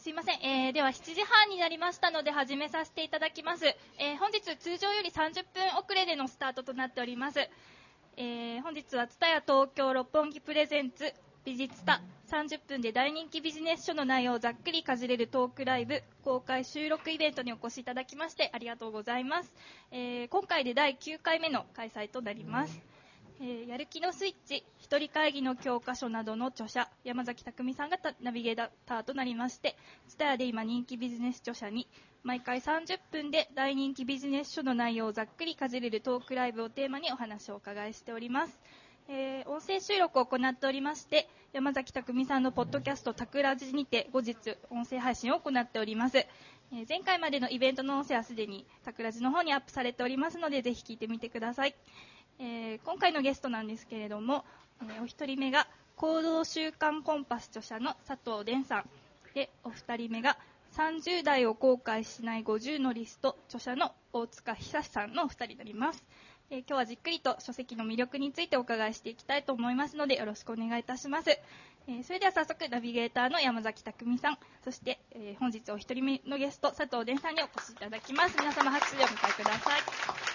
すいません、えー、では7時半になりましたので始めさせていただきます、えー、本日通常より30分遅れでのスタートとなっております、えー、本日は蔦屋東京六本木プレゼンツ美術タ30分で大人気ビジネス書の内容をざっくりかじれるトークライブ公開収録イベントにお越しいただきましてありがとうございます、え、今回で第9回目の開催となります、えー、やる気のスイッチ一人会議の教科書などの著者山崎匠さんがナビゲーターとなりまして蔦屋で今人気ビジネス著者に毎回30分で大人気ビジネス書の内容をざっくりかじれるトークライブをテーマにお話をお伺いしております。えー、音声収録を行っておりまして山崎匠さんのポッドキャスト「たくらじ」にて後日音声配信を行っております、え、前回までのイベントの音声はすでにたくらじの方にアップされておりますのでぜひ聞いてみてください、えー、今回のゲストなんですけれども、えお一人目が行動習慣コンパス著者の佐藤伝さんでお二人目が30代を後悔しない50のリスト著者の大塚久さんのお二人になります。えー、今日はじっくりと書籍の魅力についてお伺いしていきたいと思いますのでよろしくお願いいたします、え、それでは早速ナビゲーターの山崎匠さんそして、え、本日お一人目のゲスト佐藤伝さんにお越しいただきます。皆様拍手でお迎えください。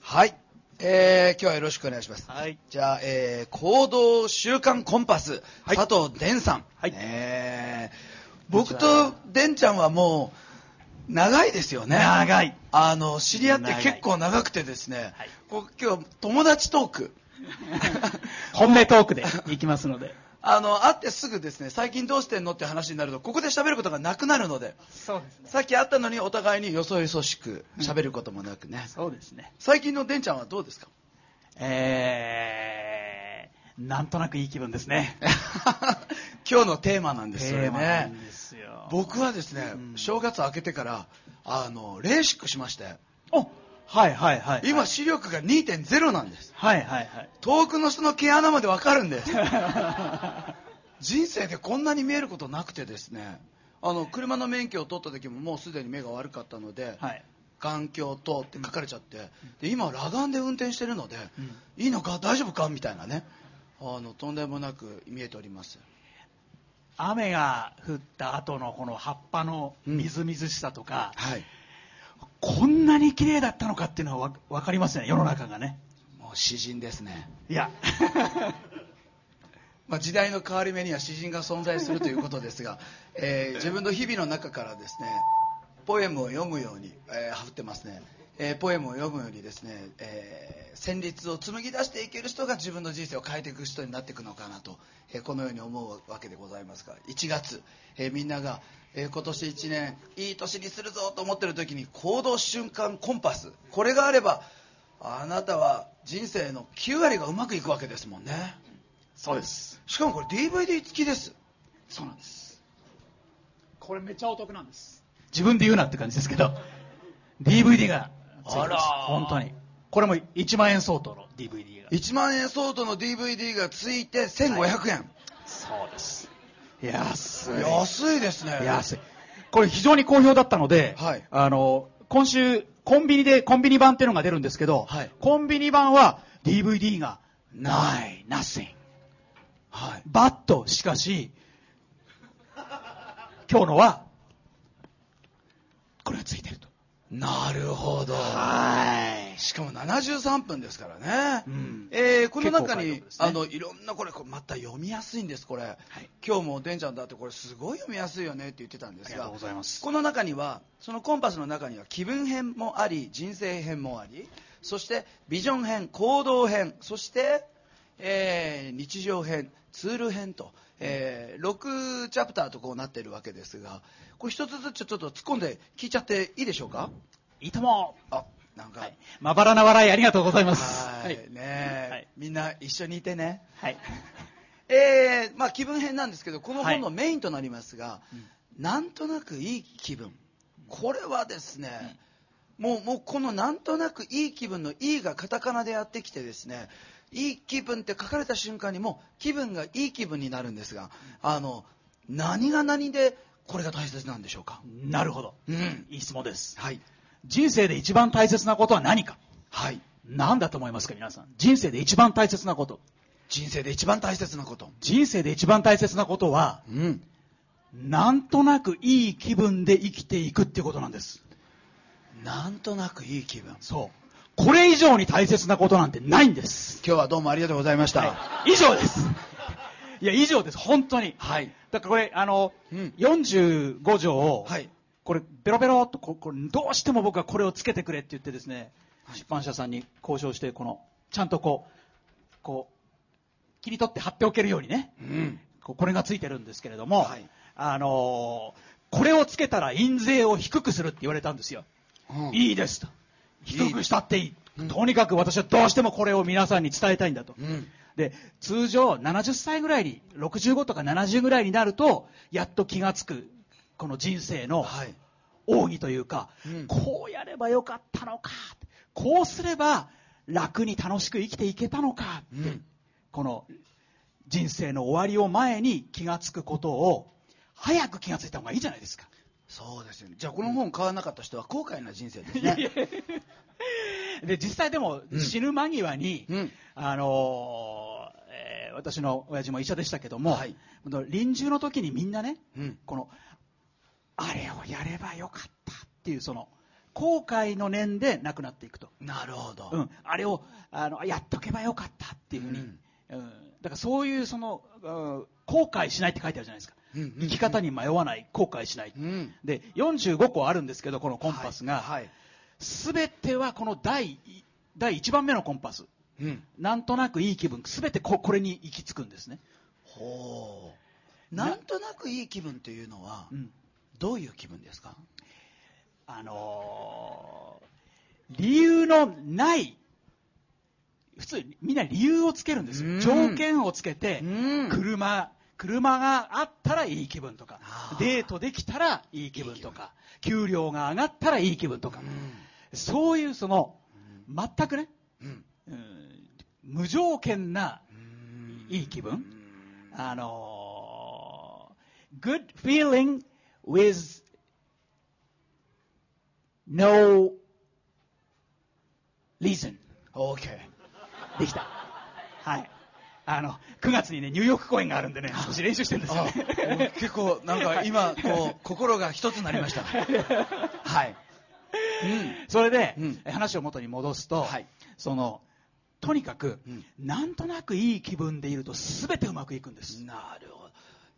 はい。えー、今日はよろしくお願いします。はい。じゃあ、えー、行動習慣コンパス、はい、佐藤伝さん。はい。えー、僕とでんちゃんはもう長いですよね長いあの知り合って結構長くてですね、はい、今日友達トーク 本音トークでいきますのであの会ってすぐですね最近どうしてんのって話になるとここで喋ることがなくなるのでそうです、ね、さっき会ったのにお互いによそよそしく喋ることもなくね、うん、そうですね。最近のでんちゃんはどうですか？えー、なんとなくいい気分ですね。今日のテーマなんですよね。僕はですね、うん、正月明けてからあのレーシックしまして。おはいはいはい、今視力が2.0なんです。はいはいはい。遠くの人の毛穴までわかるんです。人生でこんなに見えることなくてですね。あの車の免許を取った時ももうすでに目が悪かったので、はい、眼鏡とって書かれちゃって、うん、で今裸眼で運転してるので、うん、いいのか大丈夫かみたいなね。あのとんでもなく見えております。雨が降った後のこの葉っぱのみずみずしさとか、うん。はい、こんなに綺麗だったのかっていうのは分かりますね。世の中がね。もう詩人ですね。いや。まあ時代の変わり目には詩人が存在するということですが、えー、自分の日々の中からですねポエムを読むように、えー、ってますねえー、ポエムを読むようにですね、えー、旋律を紡ぎ出していける人が自分の人生を変えていく人になっていくのかなと、えー、このように思うわけでございますが1月、えみんなが、え今年1年いい年にするぞと思ってる時に行動瞬間コンパス。これがあればあなたは人生の9割がうまくいくわけですもんね。そうです。しかもこれ DVD 付きです。そうなんです。これめっちゃお得なんです。自分で言うなって感じですけど DVD があら本当に。これも1万円相当の DVD が。1万円相当の DVD がついて1500円、はい、そうです。安い。安いですね。安い。これ非常に好評だったので、はい、あの今週コンビニでコンビニ版っていうのが出るんですけど、はい、コンビニ版は DVD がない。nothing はい。バット。しかし今日のはこれがついてる。となるほど。はい。しかも73分ですからね。うん、えー、この中に、ね、あの、いろんなこれ、また読みやすいんです、これ。はい、今日もでんちゃんだってこれすごい読みやすいよねって言ってたんですが。ありがとうございます。この中には、そのコンパスの中には気分編もあり、人生編もあり、そしてビジョン編、行動編、そして、えー、日常編、ツール編と、えー、6チャプターとこうなっているわけですが、これ一つずつちょっと突っ込んで聞いちゃっていいでしょうか？いいともあなんか、はい、まばらな笑いありがとうございます。はい、ね、はい、みんな一緒にいてね。はい。えー、まあ気分編なんですけどこの本のメインとなりますが、はい、なんとなくいい気分。これはですね、うん、もうもうこのなんとなくいい気分の「いい」がカタカナでやってきてですねいい気分って書かれた瞬間にも気分がいい気分になるんですがあの何が何でこれが大切なんでしょうか？なるほど、うん、いい質問ですはい人生で一番大切なことは何か？はい。何だと思いますか、皆さん？人生で一番大切なこと。人生で一番大切なこと。人生で一番大切なことは、うん。なんとなくいい気分で生きていくっていうことなんです。なんとなくいい気分。そう。これ以上に大切なことなんてないんです。今日はどうもありがとうございました。はい、以上です。いや、以上です。本当に。はい。だからこれ、あの、うん、45条を、はい。これ、ベロベロっとこ、これ、どうしても僕はこれをつけてくれって言ってですね、出版社さんに交渉して、この、ちゃんとこう、こう、切り取って貼っておけるようにね、うん、これがついてるんですけれども、はい、あのー、これをつけたら印税を低くするって言われたんですよ。うん、いいですと。低くしたっていい。いいとにかく私はどうしてもこれを皆さんに伝えたいんだと。うん、で、通常70歳ぐらいに、65とか70ぐらいになると、やっと気がつく、この人生の奥義というか、はいうん、こうやればよかったのか、こうすれば楽に楽しく生きていけたのかって、うん、この人生の終わりを前に気がつくことを、早く気がついた方がいいじゃないですか。そうですよね。じゃあこの本買わなかった人は後悔な人生ですね。で、実際でも死ぬ間際に、うん、あのー、えー、私の親父も医者でしたけども、はい、臨終の時にみんなね、うん、この、あれをやればよかったっていうその、後悔の念で亡くなっていくと。なるほど。うん。あれを、あの、やっとけばよかったっていうふうに。うん、うん、だからそういうその、うん、後悔しないって書いてあるじゃないですか。生き方に迷わない、後悔しない。うん、で、45個あるんですけど、このコンパスが。す、べ、てはこの第、第1番目のコンパス。うん、なんとなくいい気分、すべてここれに行き着くんですね。ほう。なんとなくいい気分というのは、うん、どういう気分ですか？あのー、理由のない普通みんな理由をつけるんですよ。条件をつけて、車、車があったらいい気分とか、デートできたらいい気分とか、給料が上がったらいい気分とか、そういうその、全くね、無条件ないい気分、あの good feeling with no reason. OK. できた。はい。あの、9月にね、ニューヨーク公演があるんでね、少し練習してるんですよね。結構、なんか今、こう、心が一つになりました。はい。うん、それで、うん、話を元に戻すと、はい、その、とにかく、うん、なんとなくいい気分でいると全てうまくいくんです。なるほど。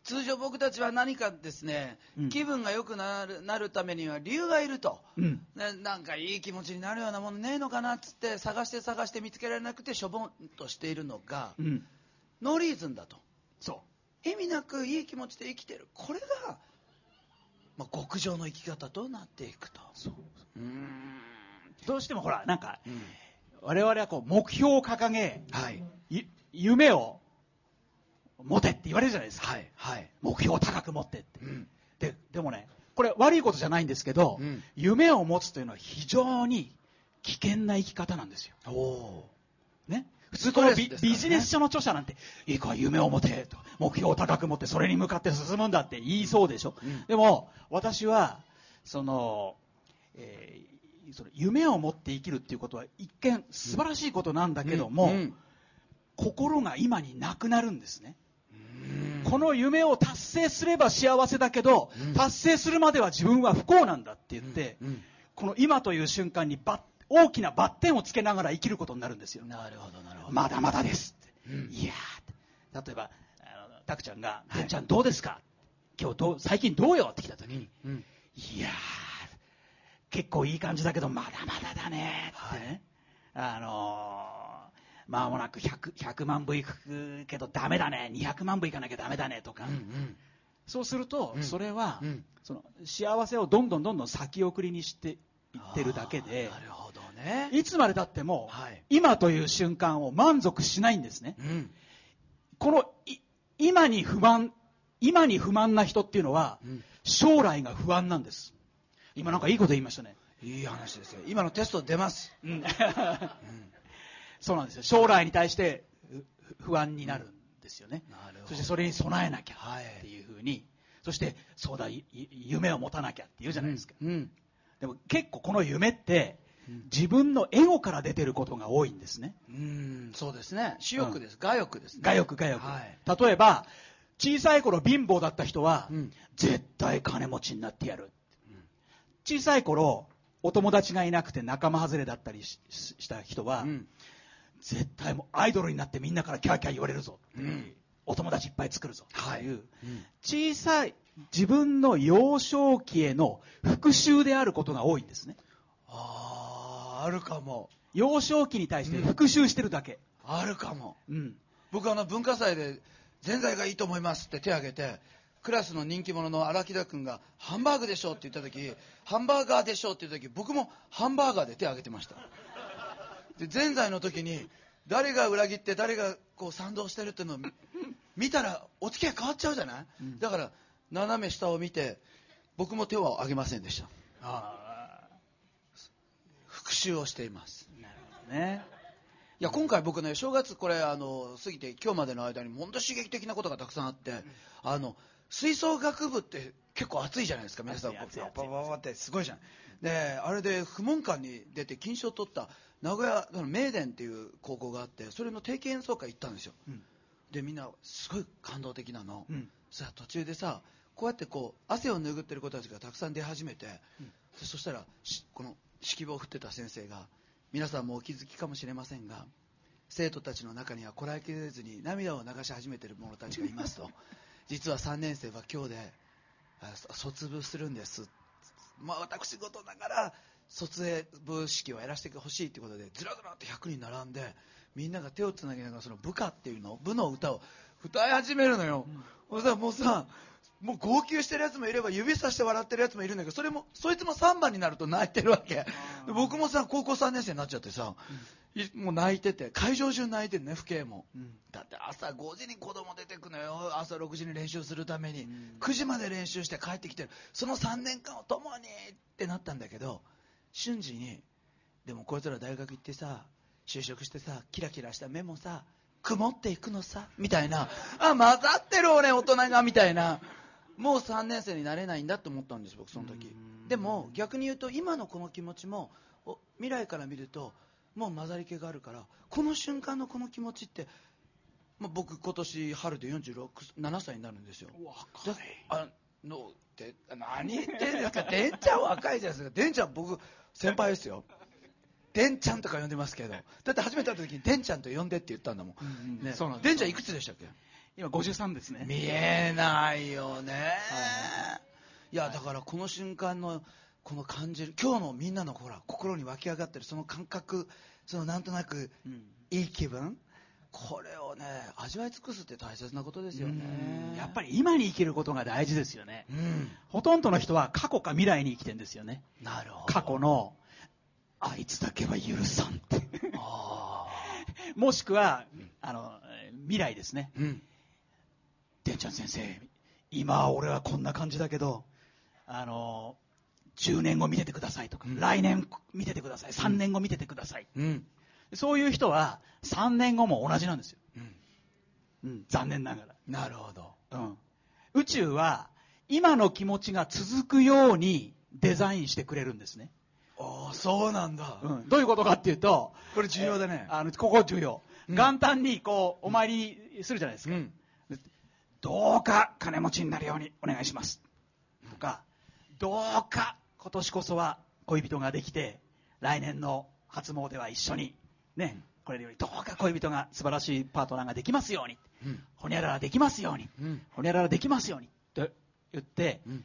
通常僕たちは何かですね、うん、気分が良くなるなるためには理由がいると、うん、なんかいい気持ちになるようなものねえのかなっつって探して探して見つけられなくてしょぼんとしているのが、うん、ノーリーズンだと。そう。意味なくいい気持ちで生きてる。これが、まあ、極上の生き方となっていくと。どうしてもほら、なんか、うん、我々はこう、目標を掲げ、はい。夢を持てって言われるじゃないですか。はい。はい。目標を高く持ってって。うん、で、でもね、これ悪いことじゃないんですけど、うん、夢を持つというのは非常に危険な生き方なんですよ。おね。普通このビ,、ビジネス書の著者なんて、いいか、夢を持てと、目標を高く持って、それに向かって進むんだって言いそうでしょ。うん、でも、私は、その、えー、その夢を持って生きるっていうことは一見素晴らしいことなんだけども、うんうん、心が今になくなるんですね。この夢を達成すれば幸せだけど、達成するまでは自分は不幸なんだって言って、この今という瞬間にバッ大きなバッテンをつけながら生きることになるんですよ。なるほど、なるほど。まだまだですって。うん、いやー例えば、あの、たくちゃんが、て、はい、ちゃんどうですか？今日どう、最近どうよって来た時に、うん、いやー結構いい感じだけど、まだまだだねって。ね。はい、あのー、まもなく 100, 100万部いくけどダメだね、200万部いかなきゃダメだねとか、うんうん、そうすると、それは、うん、その幸せをどんどんどんどん先送りにしていってるだけで、なるほどね。いつまでたっても、はい、今という瞬間を満足しないんですね。うん、この今に不満、今に不満な人っていうのは、うん、将来が不安なんです。今なんかいいこと言いましたね。いい話ですよ。今のテスト出ます。うん、そうなんですよ。将来に対して不安になるんですよね。そしてそれに備えなきゃっていうふうに、はい、そしてそうだ、夢を持たなきゃって言うじゃないですか。うん、でも結構この夢って、自分のエゴから出てることが多いんですね。うん、そうですね。私欲です。我欲です、ね。我欲、我欲。はい、例えば、小さい頃貧乏だった人は、うん、絶対金持ちになってやる。小さい頃、お友達がいなくて仲間外れだったりした人は、うん、絶対もうアイドルになってみんなからキャーキャー言われるぞ、うん、お友達いっぱい作るぞという、小さい自分の幼少期への復讐であることが多いんですね。ああ、あるかも。幼少期に対して復讐してるだけ。うん、あるかも。うん。僕あの文化祭で、ぜんざいがいいと思いますって手を挙げて、クラスの人気者の荒木田君がハンバーグでしょって言った時ハンバーガーでしょって言った時僕もハンバーガーで手を挙げてましたでぜんざいの時に誰が裏切って誰がこう賛同してるっていうのを見たらお付き合い変わっちゃうじゃない、うん、だから斜め下を見て僕も手を挙げませんでした復讐をしています。なるほどね。いや今回僕ね正月これあの過ぎて今日までの間に本当刺激的なことがたくさんあってあの吹奏楽部って結構熱いじゃないですか皆さん。ババババってすごいじゃん。であれで不問館に出て金賞を取った名古屋の名電っていう高校があってそれの定期演奏会行ったんですよ、うん、でみんなすごい感動的なの、うん、さあ途中でさこうやってこう汗を拭ってる子たちがたくさん出始めて、うん、そしたらこの指揮棒を振ってた先生が皆さんもお気づきかもしれませんが生徒たちの中にはこらえきれずに涙を流し始めている者たちがいますと。実は3年生は今日で卒部するんです、まあ、私事ながら卒営部式をやらせてほしいということでずらずらと100人並んでみんなが手をつなぎながらその部下っていうの部の歌を歌い始めるのよ、うん、さもうさもう号泣してるやつもいれば指さして笑ってるやつもいるんだけどそれもそいつも3番になると泣いてるわけ。僕もさ高校3年生になっちゃってさ、うん、もう泣いてて会場中泣いてるね父兄も、うん、だって朝5時に子供出てくのよ。朝6時に練習するために、うん、9時まで練習して帰ってきてる。その3年間を共にってなったんだけど瞬時にでもこいつら大学行ってさ就職してさキラキラした目もさ曇っていくのさみたいな。あ混ざってる俺大人がみたいなもう3年生になれないんだと思ったんです僕その時。でも逆に言うと今のこの気持ちも未来から見るともう混ざり気があるからこの瞬間のこの気持ちって、まあ、僕今年春で467歳になるんですよ。若い。あのって何言ってんですか？でんちゃん若いじゃないですか。でんちゃん僕先輩ですよ。でんちゃんとか呼んでますけど。だって初めて会った時にでんちゃんと呼んでって言ったんだもん、うんうん、ね、そうなんでんちゃんいくつでしたっけ？今53ですね。見えないよね、はい、いやだからこの瞬間のこの感じる今日のみんなのほら心に湧き上がってるその感覚そのなんとなくいい気分、これをね味わい尽くすって大切なことですよね。やっぱり今に生きることが大事ですよね、うん、ほとんどの人は過去か未来に生きてるんですよね。なるほど。過去のあいつだけは許さんって。もしくは、あの未来ですね、うんてんちゃん先生、今俺はこんな感じだけど、あの、10年後見ててくださいとか、うん、来年見ててください、3年後見ててください。うん、そういう人は3年後も同じなんですよ。うん、残念ながら。なるほど。うん。宇宙は今の気持ちが続くようにデザインしてくれるんですね。ああ、そうなんだ、うん。どういうことかっていうと、これ重要だね。あの、ここ重要。元旦にこう、お参りするじゃないですか。うん、どうか金持ちになるようにお願いします。とか、どうか今年こそは恋人ができて、来年の初詣は一緒に、ね、これよりどうか恋人が素晴らしいパートナーができますように、うん、ほにゃららできますように、うん、ほにゃららできますように、と言って、うん、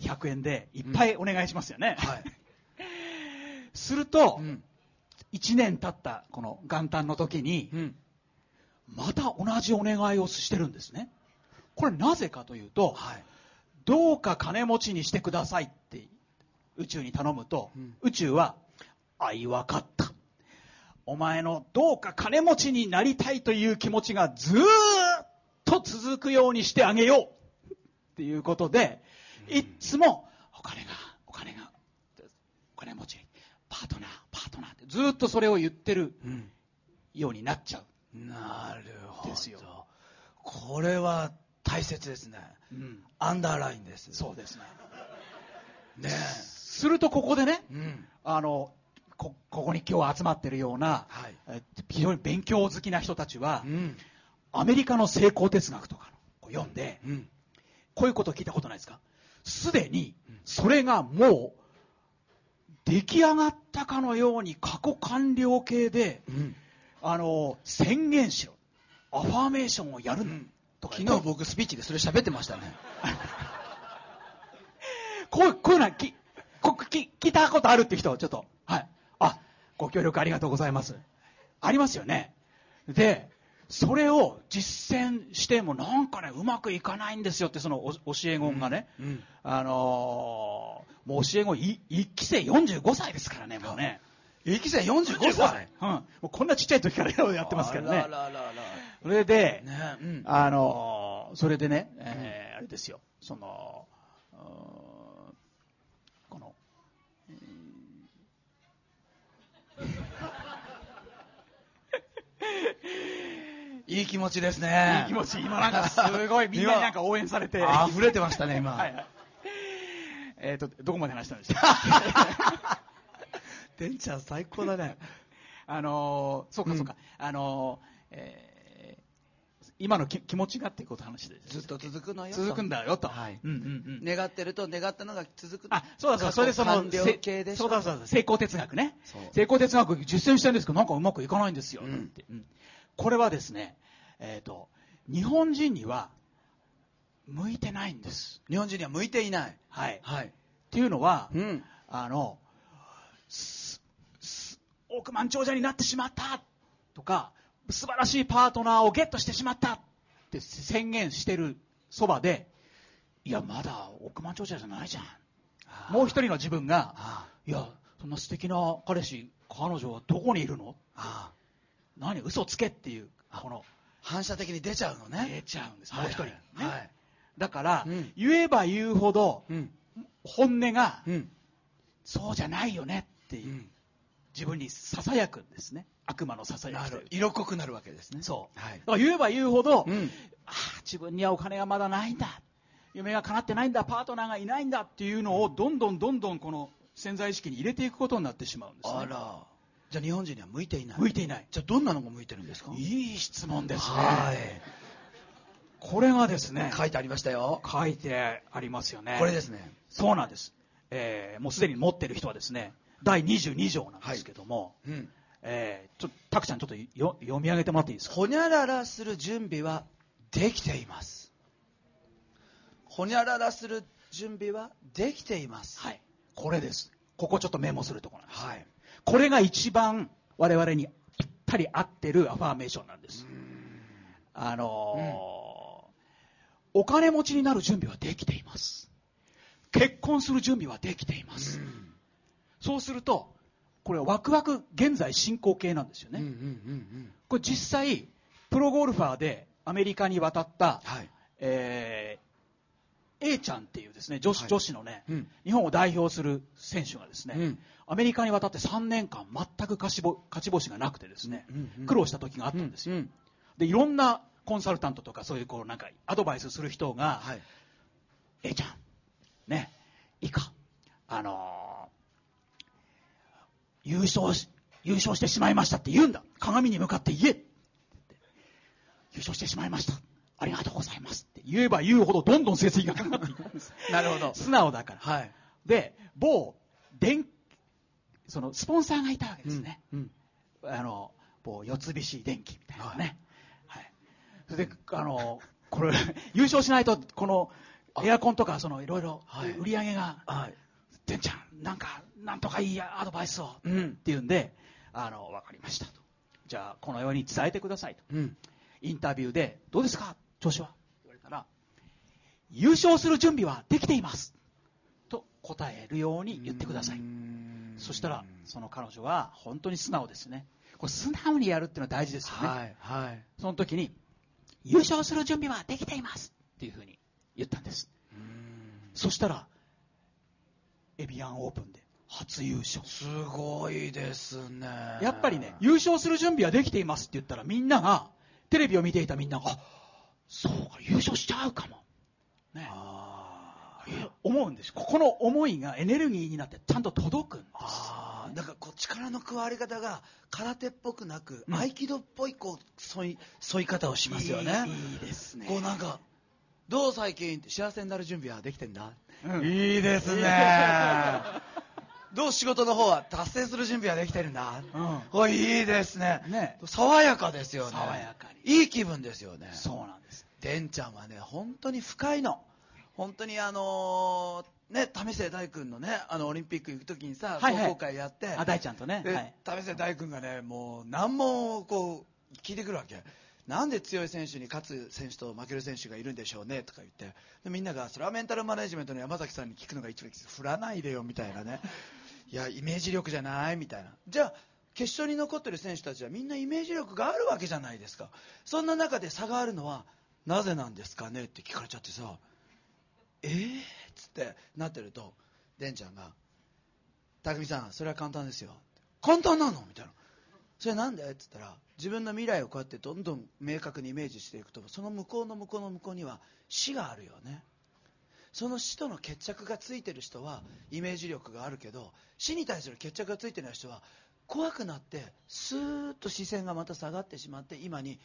100円でいっぱいお願いしますよね。はい、すると、1年経ったこの元旦の時に、また同じお願いをしてるんですね。これなぜかというと、はい、どうか金持ちにしてくださいって宇宙に頼むと、うん、宇宙は、あいわかった。お前のどうか金持ちになりたいという気持ちがずーっと続くようにしてあげようっていうことで、いっつもお金が、お金が、お金持ち、パートナー、パートナーってずっとそれを言ってるようになっちゃう。なるほど。これは大切ですね。うん、アンダーラインです。そうですね。ねするとここでね、うん、あのこここに今日集まってるような、はい、非常に勉強好きな人たちは、うん、アメリカの成功哲学とかを読んで、うん、こういうことを聞いたことないですか？すでにそれがもう出来上がったかのように過去完了形で、あの宣言しろ。アファーメーションをやる、とか昨日僕スピーチでそれ喋ってましたね。こうこういうのはきこき聞いたことあるって人ちょっと。はい。あご協力ありがとうございます。ありますよね。でそれを実践してもなんかねうまくいかないんですよってその教え子がね、うんうん、あのー、もう教え子一期生45歳ですからねもうね1期生45歳、うん、もうこんなちっちゃい時からやってますからね。それで、ねうん、あのー、それでね、えー、あれですよ。そのこの、いい気持ちですね。いい気持ち。今なんか すごいみんなになんか応援されて。溢れてましたね、今。はいはい、えっ、ー、と、どこまで話したんでしたかてんちゃん最高だね。あのー、そうかそうか。うん、あのー、えー今の気持ちがっていうこと話でずっと続くのよ続くんだよと、はい。うんうんうん、願ってると願ったのが続く。あそうだそうだそれでそのそうだそうだ成功哲学ね。成功哲学実践してるんですけどなんかうまくいかないんですよ、うん、って、うん、これはですねえっ、ー、と日本人には向いてないんです。日本人には向いていない。はい、はい、っていうのは、うん、あの億万長者になってしまった。とか素晴らしいパートナーをゲットしてしまった。って宣言してるそばで、いや、まだ億万長者じゃないじゃん。もう一人の自分が、いや、そんな素敵な彼氏、彼女はどこにいるの？何、嘘つけっていう、この。反射的に出ちゃうのね。出ちゃうんです、もう一人。ね、はい、だから、うん、言えば言うほど、うん、本音が、うん、そうじゃないよねっていう、自分にささやくんですね。悪魔のささやき色濃くなるわけですね。そう。はい、だから言えば言うほど、うん、ああ、自分にはお金がまだないんだ。夢が叶ってないんだ。パートナーがいないんだっていうのを、どんどんどんどんこの潜在意識に入れていくことになってしまうんです、ね、あら。じゃあ日本人には向いていない向いていない。じゃあどんなのが向いてるんですか？いい質問ですね。はい。これがですね。書いてありましたよ。書いてありますよね。これですね。そうなんです。えー、もうすでに持ってる人はですね、第22条なんですけども、はい、うん。えー、ちょたくちゃんちょっとよ読み上げてもらっていいですか？ほにゃららする準備はできています。ほにゃららする準備はできています。はい。これです。ここちょっとメモするところなんです、はい、これが一番我々にぴったり合ってるアファーメーションなんです。あのーうん、お金持ちになる準備はできています。結婚する準備はできています、そうするとこれはワクワク現在進行形なんですよね、うんうんうんうん、これ実際プロゴルファーでアメリカに渡った、はい、えー、A ちゃんっていうですね女子はい、女子のね、うん、日本を代表する選手がですね、うん、アメリカに渡って3年間全く勝ち勝ち星がなくてですね、うんうん、苦労した時があったんですよ、うんうん、でいろんなコンサルタントとかそういうこうなんかアドバイスする人が、はい、A ちゃんねいいかあのー優勝し、優勝してしまいましたって言うんだ。鏡に向かって言え。優勝してしまいました。ありがとうございますって言えば言うほどどんどん成績が上がっていくんです。なるほど。素直だから。はい。で、某、電、その、スポンサーがいたわけですね。うん。うん、あの、某、四菱電機みたいなね。はい。はい、それで、あの、これ、優勝しないと、この、エアコンとか、その、いろいろ、売り上げが、はい。てんちゃん、なんか、なんとかいいアドバイスを、うん、っていうんで、あの、わかりましたと。じゃあ、このように伝えてくださいと。うん、インタビューで、どうですか？調子は？言われたら、優勝する準備はできています。と答えるように言ってください。そしたら、その彼女は本当に素直ですね。これ素直にやるっていうのは大事ですよね。はい。はい。その時に、優勝する準備はできていますっていうふうに言ったんです。そしたら、エビアンオープンで初優勝。すごいですね。やっぱりね、優勝する準備はできていますって言ったらみんなが、テレビを見ていたみんなが、あ、そうか、優勝しちゃうかも。ね。思うんです。ここの思いがエネルギーになってちゃんと届くんです。ああ、なんかこう力の加わり方が空手っぽくなく、うん、合気道っぽいこう、沿い、沿い方をしますよね。いいですね。こうなんか、どう最近幸せになる準備はできてんだ、うん、いいですね。どう仕事の方は達成する準備はできてるんだ。うん。いいですね。ね。爽やかですよね。爽やかに。いい気分ですよね。そうなんです。でんちゃんはね、本当に深いの。本当にあのー、ね、為末大君のね、あの、オリンピック行くときにさ、はいはい、壮行会やって。あ、大ちゃんとね。はい。為末大君がね、もう、難問をこう、聞いてくるわけ。なんで強い選手に勝つ選手と負ける選手がいるんでしょうねとか言ってでみんながそれはメンタルマネジメントの山崎さんに聞くのが一番振らないでよみたいなねいやイメージ力じゃないみたいな。じゃあ決勝に残ってる選手たちはみんなイメージ力があるわけじゃないですか。そんな中で差があるのはなぜなんですかねって聞かれちゃってさ。えー、っつってなってるとでんちゃんが「匠さんそれは簡単ですよ」簡単なの？みたいな。それなんで？って言ったら自分の未来をこうやってどんどん明確にイメージしていくとその向こうの向こうの向こうには死があるよね。その死との決着がついてる人はイメージ力があるけど死に対する決着がついてない人は怖くなってスーッと視線がまた下がってしまって今に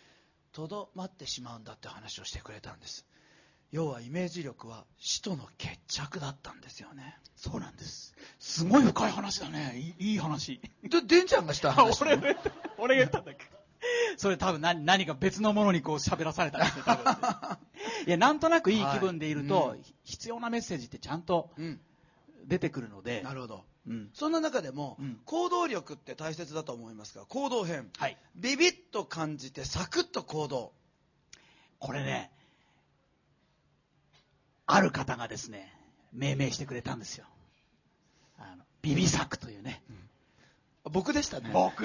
とどまってしまうんだって話をしてくれたんです。要はイメージ力は死との決着だったんですよね。そうなんです。すごい深い話だね。いい話。ででんちゃんがした話、ね、俺俺が言ったんだっけ？それ多分何何か別のものにこう喋らされたんですよ多分。いやなんとなくいい気分でいると、はい。うん、必要なメッセージってちゃんと出てくるので、なるほど、うん、そんな中でも、うん、行動力って大切だと思いますが行動編、はい、ビビッと感じてサクッと行動。これねある方がですね、命名してくれたんですよ。あの、ビビ作というね。うん、僕でしたね。僕。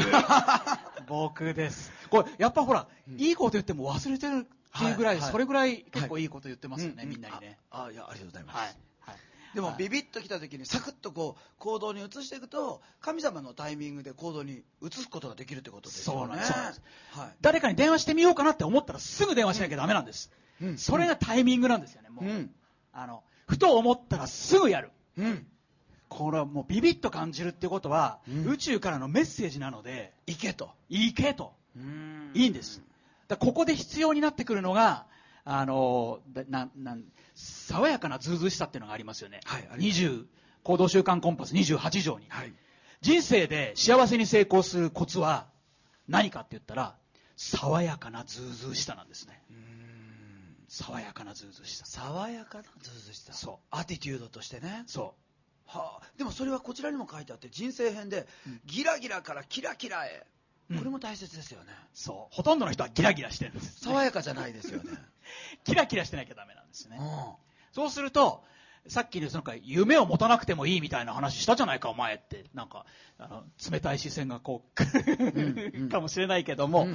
僕です。これ、やっぱほら、うん、いいこと言っても忘れてるっていうぐらい、はい、それぐらい結構いいこと言ってますよね、はい、みんなにね。あ、あ、いや、ありがとうございます。はい。でも、ビビッと来た時にサクッとこう行動に移していくと神様のタイミングで行動に移すことができるってことですよね。そうなんです。はい、誰かに電話してみようかなって思ったらすぐ電話しなきゃダメなんです。うん、それがタイミングなんですよね、もう。うんあの、ふと思ったらすぐやる。うん。これはもうビビッと感じるってことは、うん、宇宙からのメッセージなので、行けと。行けと。いいんです。だここで必要になってくるのが、あの、な、な、爽やかなズうずうしさっていうのがありますよね。はい。20、行動習慣コンパス28条に。はい。人生で幸せに成功するコツは何かって言ったら、爽やかなズうずうしさなんですね。うん爽やかなずうずしさ爽やかなずうずしさそうアティテュードとしてねそうはあ、でもそれはこちらにも書いてあって人生編で、うん、ギラギラからキラキラへ、これも大切ですよね。そう。ほとんどの人はギラギラしてるんです、ね、爽やかじゃないですよね。キラキラしてなきゃダメなんですね、うん、そうするとさっきのその夢を持たなくてもいいみたいな話したじゃないかお前って。なんかあの冷たい視線がこううん、かもしれないけども、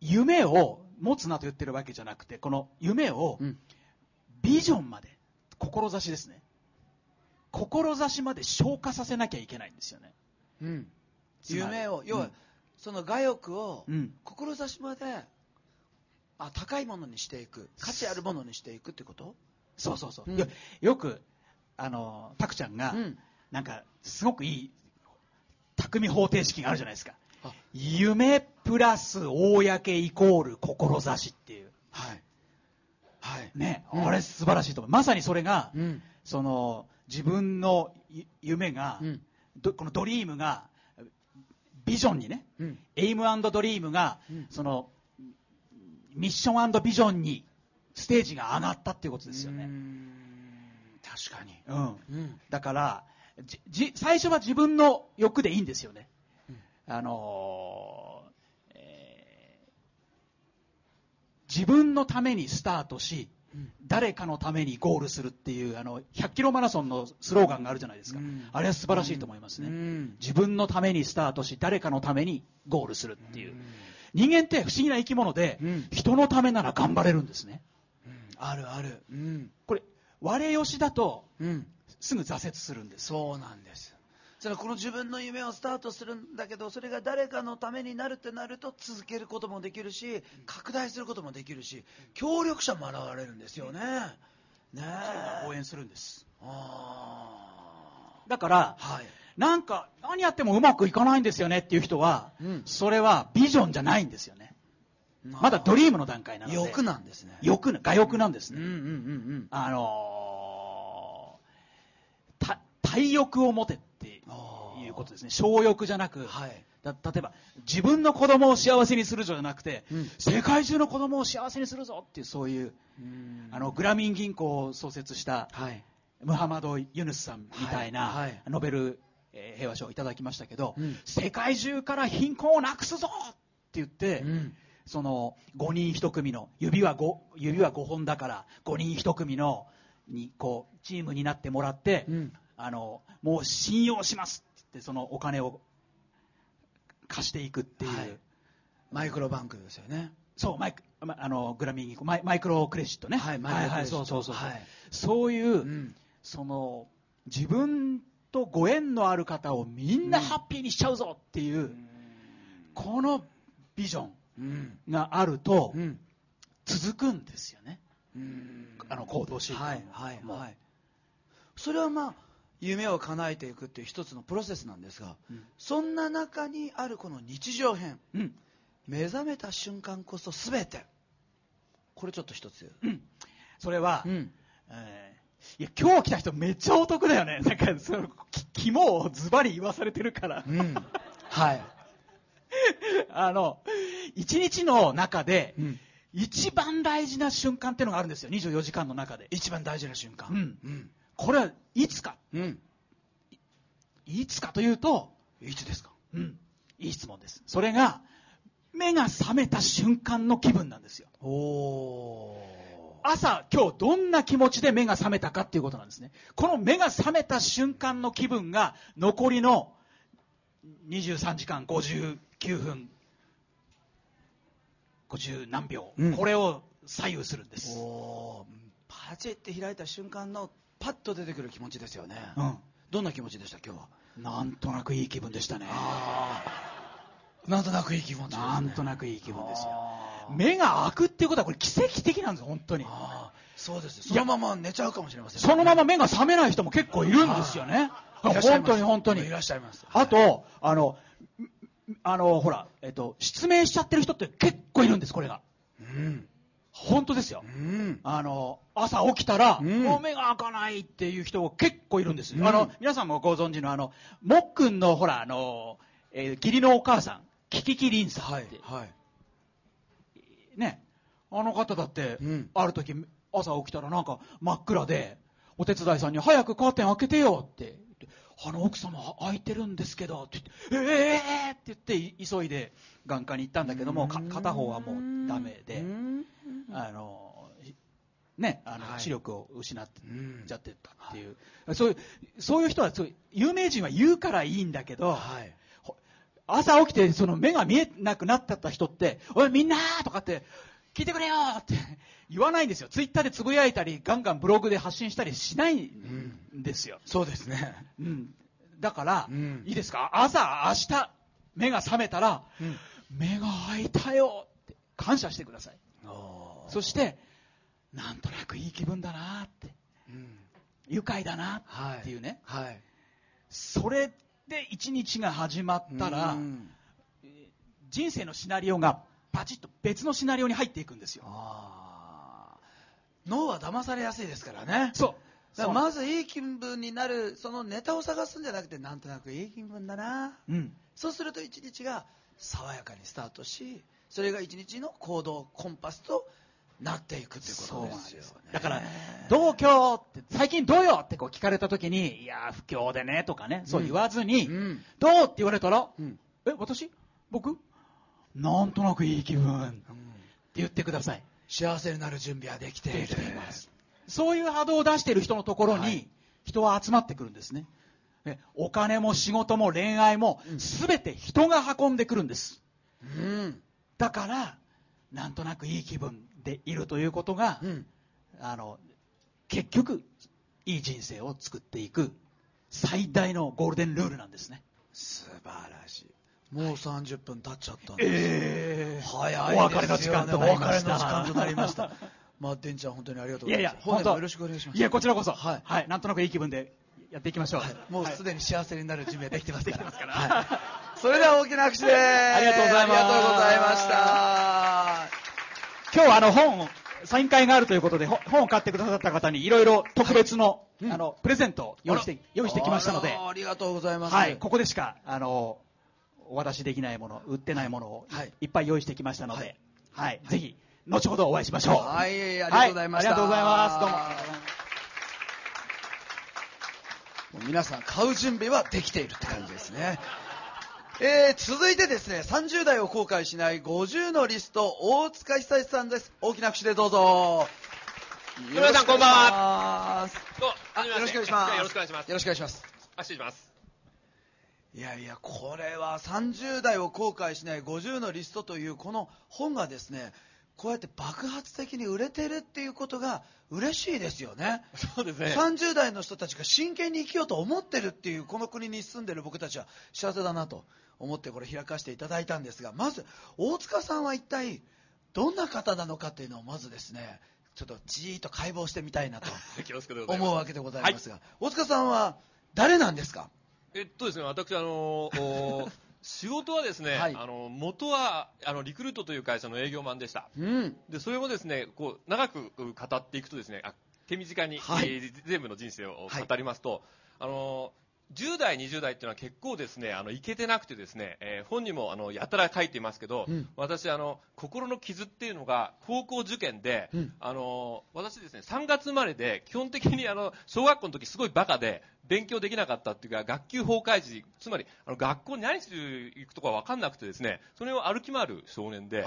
夢を持つなと言ってるわけじゃなくて、この夢を、ビジョンまで、志ですね。志まで消化させなきゃいけないんですよね。うん。夢を、要は、うん、その我欲を、志まで、あ、高いものにしていく。価値あるものにしていくってこと？そうそうそう。うん、よよく、あの、タクちゃんが、うん、なんか、すごくいい、匠方程式があるじゃないですか。夢プラス公イコール志っていう。はい。はい。ね、うん、あれ素晴らしいと思う。まさにそれが、うん、その、自分の夢が、うん、このドリームが、ビジョンにね、うん、エイムドリームが、その、ミッションビジョンにステージが上がったっていうことですよね。確かに。うん。だから、じ、最初は自分の欲でいいんですよね。あのー、えー、自分のためにスタートし、誰かのためにゴールするっていう、あの、100キロマラソンのスローガンがあるじゃないですか。うん、あれは素晴らしいと思いますね、うん。自分のためにスタートし、誰かのためにゴールするっていう。うん、人間って不思議な生き物で、人のためなら頑張れるんですね。あるある。これ、割れよしだと、すぐ挫折するんです。そうなんです。そのこの自分の夢をスタートするんだけどそれが誰かのためになるってなると続けることもできるし拡大することもできるし協力者も現れるんですよね。ね応援するんです。だから、はい、なんか何やってもうまくいかないんですよねっていう人は、うん、それはビジョンじゃないんですよね。まだドリームの段階なので。欲なんですね。欲画欲なんですね、うんうんうんうん、あのー、体欲を持てっことですね。小欲じゃなく、はい、例えば自分の子供を幸せにするじゃなくて、うん、世界中の子供を幸せにするぞっていうそういうあのグラミン銀行を創設した、はい、ムハマド・ユヌスさんみたいな、はい、ノベル、えー、平和賞をいただきましたけど、うん、世界中から貧困をなくすぞって言って、うん、その5人1組の指は 5, 指は5本だから5人1組のにこうチームになってもらって、うん、あのもう信用しますって言ってそのお金を貸していくっていう、はい、マイクロバンクですよね。そうマイクあのグラミーマイマイクロクレジットね。はいマイクロクレジット、はいはい、そうそうそう、はい、そういう、うん、その自分とご縁のある方をみんなハッピーにしちゃうぞっていう、うん、このビジョンがあると、うん、続くんですよね、あの行動習慣はいはいはい。それはまあ夢を叶えていくっていう一つのプロセスなんですが、うん、そんな中にあるこの日常編、うん、目覚めた瞬間こそ全て。これちょっと一つ、う。ん、それは、うん。えー、いや今日来た人めっちゃお得だよね。なんかその肝をズバリ言わされてるから、うん、はい。あの一日の中で、一番大事な瞬間っていうのがあるんですよ。24時間の中で。一番大事な瞬間、うんこれはいつか、うん、いつかというといつですか、うん、いい質問です。それが目が覚めた瞬間の気分なんですよ。朝今日どんな気持ちで目が覚めたかっていうことなんですね。この目が覚めた瞬間の気分が残りの23時間59分50何秒、うん、これを左右するんです。パチって開いた瞬間のパッと出てくる気持ちですよね、うん、どんな気持ちでした？今日は。なんとなくいい気分でしたね。なんとなくいい気分です、ね、なんとなくいい気分ですよ。目が開くっていうことはこれ奇跡的なんです本当に。そうです。そのまま寝ちゃうかもしれません、ね、そのまま目が覚めない人も結構いるんですよね。本当に本当に。いらっしゃいます。あとあのあのほら、えっと、失明しちゃってる人って結構いるんですこれが。うん本当ですよ、うん、あの朝起きたら、うん、もう目が開かないっていう人結構いるんです、うん、あの皆さんもご存知のあのもっくんのほらあの、えー、義理のお母さんキキキリンさんって、はいはい、ね。あの方だって、ある時朝起きたらなんか真っ暗でお手伝いさんに「早くカーテン開けてよ」って。あの奥様開いてるんですけどって言って、えーって言って急いで眼科に行ったんだけども、片方はもうダメで、あの、ね、あの、視力を失っちゃってたっていう、そういう、そういう人は、そう有名人は言うからいいんだけど、はい、朝起きてその目が見えなくなってた人って、おいみんなとかって、聞いてくれよって言わないんですよ。ツイッターでつぶやいたり、ガンガンブログで発信したりしないんですよ。うん、そうですね。うん。だから、うん、いいですか？朝、明日、目が覚めたら、うん、目が開いたよって感謝してください。そして、なんとなくいい気分だなって、うん、愉快だなっていうね、はい、はい、それで一日が始まったら、人生のシナリオがパチッと別のシナリオに入っていくんですよ。脳は騙されやすいですからね。そう。まずいい気分になるそのネタを探すんじゃなくてなんとなくいい気分だな、うん、そうすると一日が爽やかにスタートしそれが一日の行動コンパスとなっていくってことですよ、ね、だから、どう今日って、最近どうよってこう聞かれた時に、いや、不況でねとかね、そう言わずに、うん、どうって言われたら、うん、え、私？僕？なんとなくいい気分、って言ってください。幸せになる準備はできている。そういう波動を出している人のところに、人は集まってくるんですね。お金も仕事も恋愛も、すべて人が運んでくるんです。うん、だから、なんとなくいい気分でいるということが、うん、あの結局いい人生を作っていく最大のゴールデンルールなんですね素晴らしいもう30分経っちゃったんです、えー、早いですよ、ね、お別れの時間となりましたお別れの時間となりましたまあ、でんちゃん、本当にありがとうございます。いやいや、本当よろしくお願いします。いや、こちらこそ。はい。はい。なんとなくいい気分でやっていきましょう。はい、もうすでに幸せになる準備はできてますから。ますから。はい。それでは大きな拍手でありがとうございます。ありがとうございました。今日はあの本、サイン会があるということで、本を買ってくださった方にいろいろ特別の、はい、あの、プレゼントを用意して、用意してきましたので。ありがとうございます。はい。ここでしか、あの、お渡しできないもの、売ってないものを、はい、いっぱい用意してきましたので、はい。はい、ぜひ、後ほどお会いしましょう。はい、ありがとうございました。ありがとうございます。どうも。皆さん買う準備はできているって感じですね。えー、続いてですね、30代を後悔しない50のリスト、大塚久志さんです。大きな拍手でどうぞ。皆さんこんばんは。よろしくお願いします。よろしくお願いします。よろしくお願いします。あ、失礼します。いやいや、これは30代を後悔しない50のリストというこの本がですね、こうやって爆発的に売れてるっていうことが嬉しいですよね。そうですね。30代の人たちが真剣に生きようと思ってるっていうこの国に住んでる僕たちは幸せだなと思ってこれ開かせていただいたんですが、まず大塚さんは一体どんな方なのかっていうのをまずですね、ちょっとじーっと解剖してみたいなと 思うわけでございますが、はい、大塚さんは誰なんですか？えっとですね、私、あのー、仕事はですね、はい、あの元はあのリクルートという会社の営業マンでした、うん、でそれもですねこう長く語っていくとですねあ手短に、はい、えー、全部の人生を語りますと、はい、あの10代、20代っていうのは結構ですね、あの、いけてなくてですね、えー、本にもあの、やたら書いていますけど、うん、私、あの、心の傷っていうのが、高校受験で、うん、あの、私ですね、3月生まれで、基本的にあの、小学校の時すごいバカで、勉強できなかったっていうか、学級崩壊時、つまり、あの、学校に何しに行くとかわかんなくてですね、それを歩き回る少年で、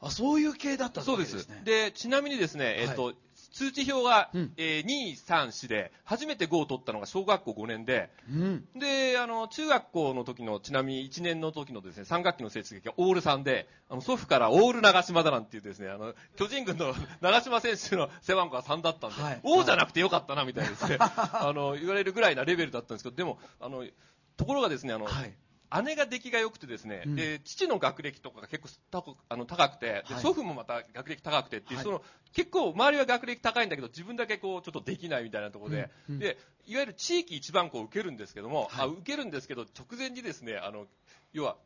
あそういう系だったんですね。そうです。で、ちなみにですね、えっ、と、はい通知表が、うん、えー、2、3、4で、初めて5を取ったのが小学校5年で、うん、で、あの、中学校の時の、ちなみに1年の時のですね、3学期の成績がオール3で、あの、祖父からオール長島だなんていうですね、あの、巨人軍の 長島選手の背番号が3だったんで、はい、王じゃなくてよかったな、みたいですね、あの、言われるぐらいなレベルだったんですけど、でも、あの、ところがですね、あの、はい姉が出来が良くてですね、うん、で父の学歴とかが結構あの高くて、はい、祖父もまた学歴高くてっていう、はい、その結構周りは学歴高いんだけど自分だけこうちょっとできないみたいなところでうん。うん、でいわゆる地域一番校を受けるんですけども、はい、あ受けるんですけど直前にですねあの要は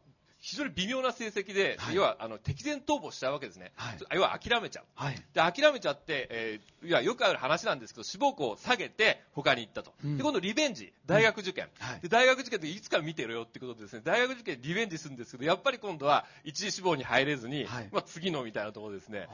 非常に微妙な成績で、はい、要はあの敵前逃亡しちゃうわけですね、はい、要は諦めちゃう、はい、で諦めちゃって、えー、いやよくある話なんですけど志望校を下げて他に行ったと、うん、で今度リベンジ。大学受験、うん、で大学受験でいつか見てろよってことでですね。大学受験リベンジするんですけどやっぱり今度は一次志望に入れずに、まあ、次のみたいなところですね。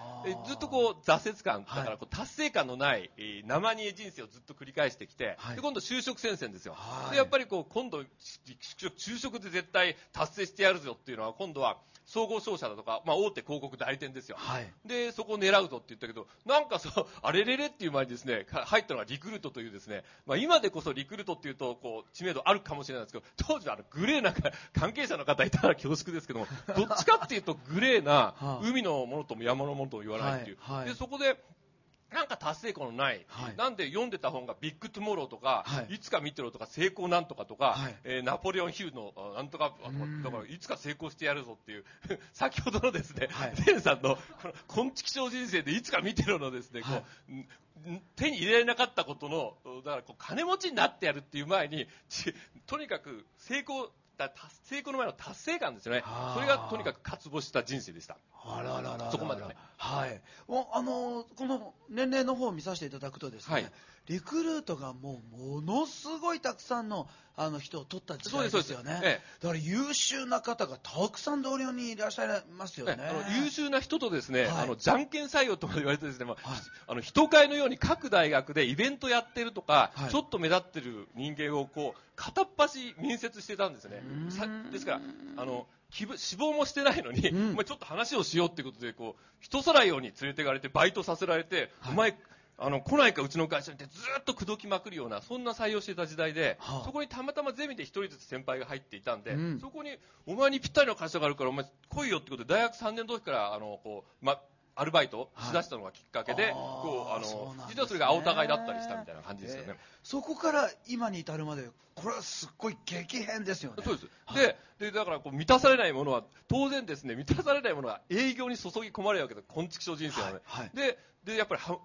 ずっとこう挫折感だからこう達成感のない、えー、生煮え人生をずっと繰り返してきて、で今度就職戦線ですよ、でやっぱりこう今度就職で絶対達成してやるぞっていうのは今度は総合商社だとか、まあ、大手広告代理店ですよ、はい、でそこを狙うぞって言ったけど、なんかそう、あれれれっていう前にですね入ったのがリクルートというですね、まあ、今でこそリクルートっていうとこう知名度あるかもしれないですけど、当時はあのグレーな 関係者の方いたら恐縮ですけども、どっちかっていうとグレーな海のものとも山のものとも言わないっていう、でそこでなんか達成感のない、はい、なんで読んでた本がビッグトゥモローとか、はい、いつか見てろとか、成功なんとかとか、はい、えー、ナポレオンヒルのなんとか、だからいつか成功してやるぞっていう、先ほどのですね、はい、さんの、この、昆虫小人生でいつか見てろのですね、こう、手に入れられなかったことの、だからこう金持ちになってやるっていう前に、とにかく成功、成功の前の達成感ですよね。それがとにかく渇望した人生でした。あららら。そこまではね。はい。あのこの年齢の方を見させていただくとですね、はい、リクルートがもうものすごいたくさんのあの人を取った時代ですよね。ええ、だから優秀な方がたくさん同僚にいらっしゃいますよね。あの優秀な人とですね、はい、あのじゃんけん採用とか言われてですね、まあ、はい、あの人会のように各大学でイベントやってるとか、はい、ちょっと目立ってる人間をこう片っ端面接してたんですね。ですからあの死亡もしてないのに、うん、お前ちょっと話をしようってことでこう人さらいように連れていかれてバイトさせられて、お前あの来ないかうちの会社にってずっと口説きまくるようなそんな採用していた時代で、はあ、そこにたまたまゼミで1人ずつ先輩が入っていたんで、うん、そこにお前にぴったりの会社があるからお前来いよってことで大学3年の時からあのこう、ま、アルバイトしだしたのがきっかけで、はい、こうあの、ね、実はそれが青互いだったりしたみたいな感じですよね、えー、そこから今に至るまでこれはすっごい激変ですよね。そうです、はい、ででだからこう満たされないものは当然ですね満たされないものは営業に注ぎ込まれるわけで昆虫症人生はね、はい、ででやっぱりは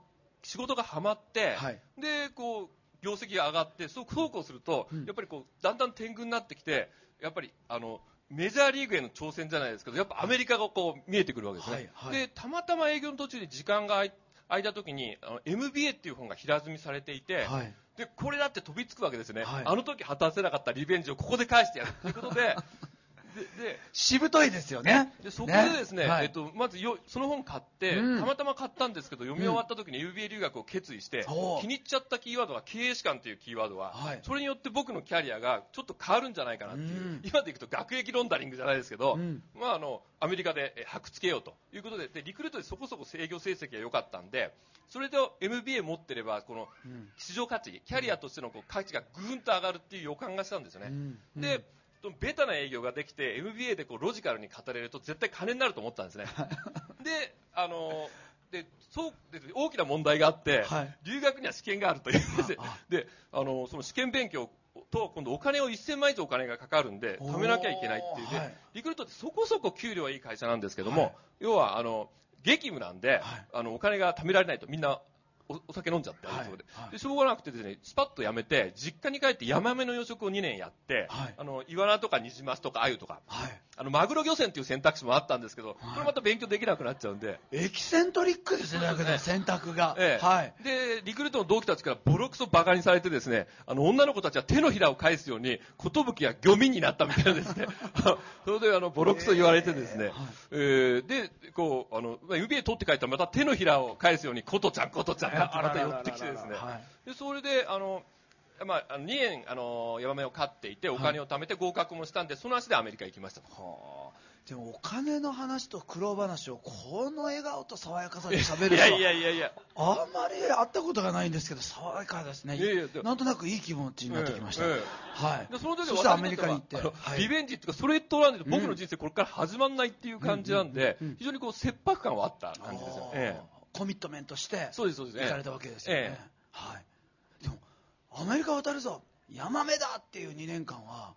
仕事がはまって、でこう業績が上がってそうそうこうすると、うん、やっぱりこうだんだん天狗になってきてやっぱりあのメジャーリーグへの挑戦じゃないですけどやっぱアメリカがこう見えてくるわけですね、はいはい、でたまたま営業の途中で時間が空いた時にあの MBA っていう本が平積みされていて、はい、でこれだって飛びつくわけですね、はい、あの時果たせなかったリベンジをここで返してやるということで でしぶといですよね。でそこでですね、ねはい、えっと、まずよその本買って、うん、たまたま買ったんですけど読み終わった時に UBA 留学を決意して、う。ん、気に入っちゃったキーワードは経営士官というキーワードは、はい、それによって僕のキャリアがちょっと変わるんじゃないかなっていう、うん、今でいくと学歴ロンダリングじゃないですけど、まあ、あのアメリカで箔つけようということででリクルートでそこそこ営業成績が良かったんでそれで MBA 持ってればこの市場価値キャリアとしてのこう価値がぐーんと上がるっていう予感がしたんですよね。でベタな営業ができて MBA でこうロジカルに語れると絶対金になると思ったんですね。であのでそうで大きな問題があって、はい、留学には試験があるというであのその試験勉強と今度お金を1000万以上お金がかかるんで貯めなきゃいけないっていう。で、はい、リクルートってそこそこ給料はいい会社なんですけども、はい、要はあの激務なんで、あのお金が貯められないとみんなおお酒飲んじゃって、はい、で。しょうがなくてですねスパッとやめて実家に帰ってヤマメの養殖を2年やって、はい、あのイワナとかニジマスとかアユとか、はい、あのマグロ漁船っていう選択肢もあったんですけど、これまた勉強できなくなっちゃうんで。エキセントリックですねだけど選択が、ええ、はい、でリクルートの同期たちからボロクソバカにされてですねあの女の子たちは手のひらを返すように寿や漁民になったみたいなですね。それであのボロクソ言われてですね、えー、えー、でこうあの指で取って帰ったらまた手のひらを返すように琴ちゃん琴ちゃんってまた寄ってきてですね、でそれであのまあ、2年あのヤマメを飼っていてお金を貯めて合格もしたんで、その足でアメリカ行きました。はあ。でもお金の話と苦労話をこの笑顔と爽やかさで喋る人はいやいやいや。あんまり会ったことがないんですけど爽やかですね。いやいやなんとなくいい気持ちになってきました、ええ。はい。でその時そしてアメリカに行って、はい、リベンジっていうかそれとらんで僕の人生これから始まらないっていう感じなんで、非常にこう切迫感はあった感じですよ、ええ、コミットメントしてそうですそうです、行かれたわけですよね、はいアメリカ渡るぞ。ヤマメだっていう2年間は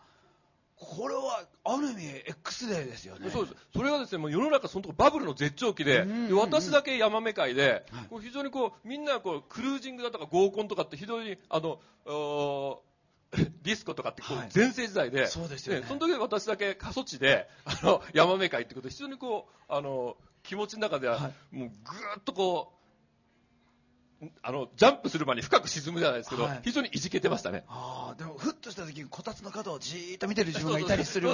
これはある意味 X デーですよね。そうです。それはですねもう世の中そのとこバブルの絶頂期でで私だけヤマメ界で、はい、非常にこうみんなこうクルージングだとか合コンとかって非常にあの ディスコとかってこう全盛時代で、はい、そうですよね、その時私だけ過疎地であのヤマメ界ってことで非常にこうあの気持ちの中では、もうぐーっとこうあのジャンプする前に深く沈むじゃないですけど、はい、非常にいじけてましたね。あでもふっとした時にこたつの角をじーっと見てる自分がいたりする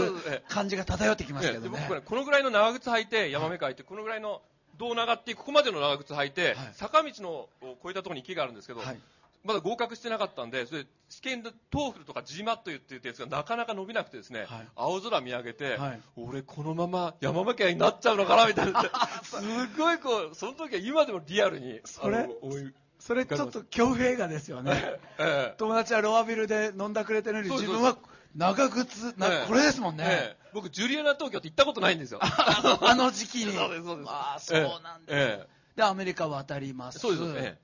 感じが漂ってきますけどね、ね僕このぐらいの長靴履いて山目かいてこのぐらいの胴長ってここまでの長靴履いて、はい、坂道のを越えたところに池があるんですけど、はい、まだ合格してなかったんでそれ試験で TOEFL とか GMAT 言ってるやつがなかなか伸びなくてですね、はい、青空見上げて、はい、俺このまま山巻になっちゃうのかなみたいな。すごいこうその時は今でもリアルにそれそれちょっと恐怖映画ですよね、ええ、友達はロアビルで飲んだくれてるのに自分は長靴な、これですもんね、え、僕ジュリアナ東京って行ったことないんですよ。あ の時期に。そうですそうです。ああそうなんです、でアメリカ渡ります。そうです、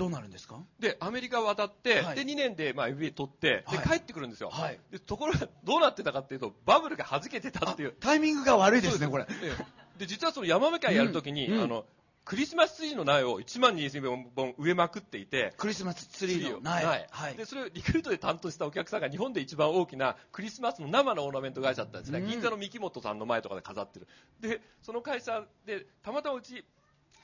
どうなるんですか？でアメリカ渡って、はい、で2年で、まあ、MBA 取ってで、帰ってくるんですよ、はい、でところがどうなってたかっていうとバブルがはじけてたっていう。タイミングが悪いですねこれ。で実はその山目会やるときに、うんうん、あのクリスマスツリーの苗を1万2000本植えまくっていてクリスマスツリーの苗、はい、でそれをリクルートで担当したお客さんが日本で一番大きなクリスマスの生のオーナメント会社だったんですね、うん、銀座の三木本さんの前とかで飾ってる。でその会社でたまたまうち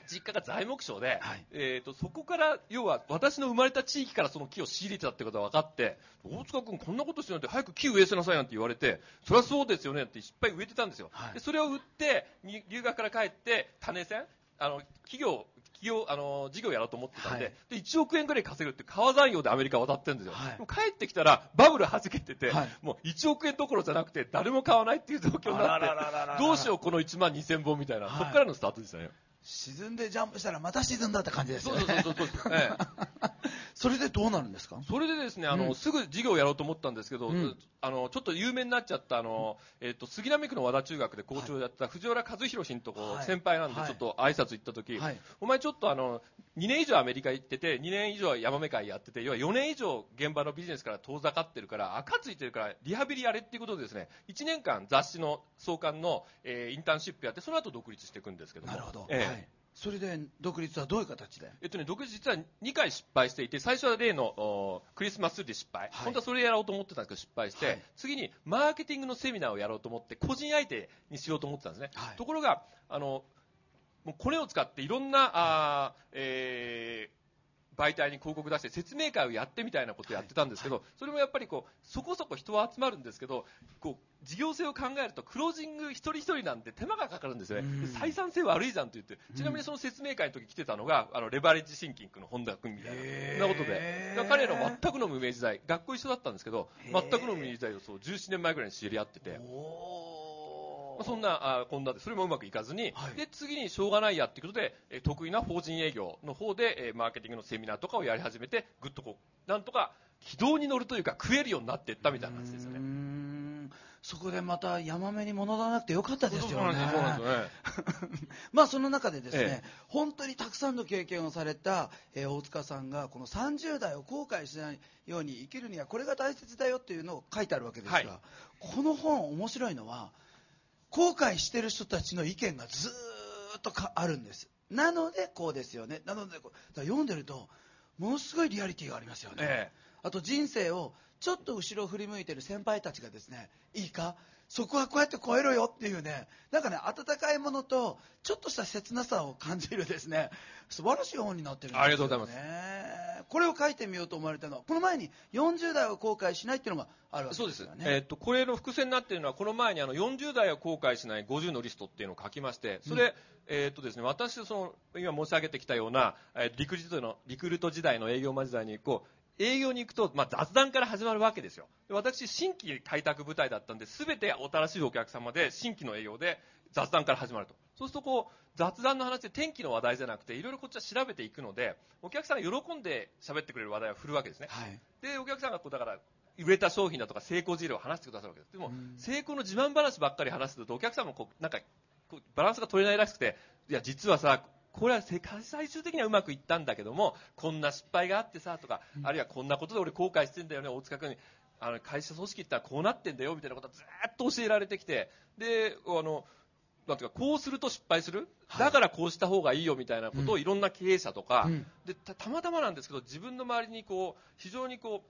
実家が材木商で、はい、えーと、そこから要は私の生まれた地域からその木を仕入れてたってことが分かって大塚君こんなことしてなんて早く木植えせなさいなんて言われてそりゃそうですよねっていっぱい植えてたんですよ、はい、でそれを売って留学から帰って種銭あの企業企業あの事業やろうと思ってたんではい、で1億円ぐらい稼ぐって川残業でアメリカ渡ってるんですよ、はい、帰ってきたらバブルはじけてて、はい、もう1億円どころじゃなくて誰も買わないっていう状況になってどうしようこの1万2000本みたいな、そこからのスタートでしたね沈んでジャンプしたらまた沈んだって感じですよね。そうそうそうそう、それでどうなるんですか？それでですね、あの、うん、すぐ授業をやろうと思ったんですけど、うん、あの、ちょっと有名になっちゃった、あの、えっ、ー、と、杉並区の和田中学で校長をやった藤原和弘氏のとこ、先輩なんで、ちょっと挨拶行った時、はい、お前ちょっとあの、2年以上アメリカ行ってて、2年以上ヤマメ会やってて、要は4年以上現場のビジネスから遠ざかってるから、赤ついてるから、リハビリやれっていうことでですね、1年間雑誌の創刊の、えー、インターンシップやって、その後独立していくんですけどなるほど。えー、はいそれで独立はどういう形で？えっとね、独立実は2回失敗していて、最初は例のクリスマスで失敗、はい、本当はそれやろうと思ってたんですけど失敗して、はい、次にマーケティングのセミナーをやろうと思って、個人相手にしようと思ってたんですね。はい、ところが、あの、もうこれを使っていろんな、あえー媒体に広告出して説明会をやってみたいなことをやってたんですけど、それもやっぱりこうそこそこ人は集まるんですけどこう事業性を考えるとクロージング一人一人なんて手間がかかるんですよね、採算性悪いじゃんと言ってちなみにその説明会の時来てたのがあのレバレッジシンキングの本田君みたいなそんなことで。彼ら全くの無名時代学校一緒だったんですけど全くの無名時代をそう17年前ぐらいに知り合ってて。まあ、そんなあこんなでそれもうまくいかずに、はい、で次にしょうがないやっていうことで、え得意な法人営業の方で、えマーケティングのセミナーとかをやり始めてぐっとこうなんとか軌道に乗るというか食えるようになっていったみたいな感じですよね。そこでまたヤマメに物がなくてよかったですよね。そうなんですね。まあその中でですね、ええ、本当にたくさんの経験をされた、えー、大塚さんがこの30代を後悔しないように生きるにはこれが大切だよっていうのを書いてあるわけですが、はい、この本面白いのは後悔してる人たちの意見がずっとあるんです。なのでこうですよね。なのでこう読んでるとものすごいリアリティがありますよね、ええ、あと人生をちょっと後ろを振り向いてる先輩たちがですねいいか？そこはこうやって超えろよっていうね、なんかね、温かいものと、ちょっとした切なさを感じるですね、素晴らしい本になってるんですよ、ね。ありがとうございます。これを書いてみようと思われたのは、この前に40代を後悔しないっていうのがあるわけですよね。えー、っと、これの伏線になっているのは、この前にあの40代を後悔しない50のリストっていうのを書きまして、それ、うん、えー、っとですね、私、その、今申し上げてきたような、えー、リクルートの、リクルート時代の営業マ時代に、こう、営業に行くと、まあ、雑談から始まるわけですよ。私、新規開拓部隊だったんで、すべて新しいお客様で、新規の営業で雑談から始まると。そうすると、こう、雑談の話で天気の話題じゃなくて、いろいろこっちは調べていくので、お客さんが喜んで喋ってくれる話題を振るわけですね。はい、で、お客さんがこう、だから、売れた商品だとか成功事例を話してくださるわけです。でも、成功の自慢話ばっかり話すと、お客さんもこう、なんか、バランスが取れないらしくて、いや、実はさ、これは世界最終的にはうまくいったんだけども、こんな失敗があってさ、とか、あるいはこんなことで俺後悔してんだよね、大塚君。あの会社組織ってのはこうなってんだよみたいなことをずっと教えられてきて、で、あの、なんていうか、こうすると失敗する、だからこうした方がいいよみたいなことをいろんな経営者とか、うん、でたたまたまなんですけど、自分の周りにこう、非常にこ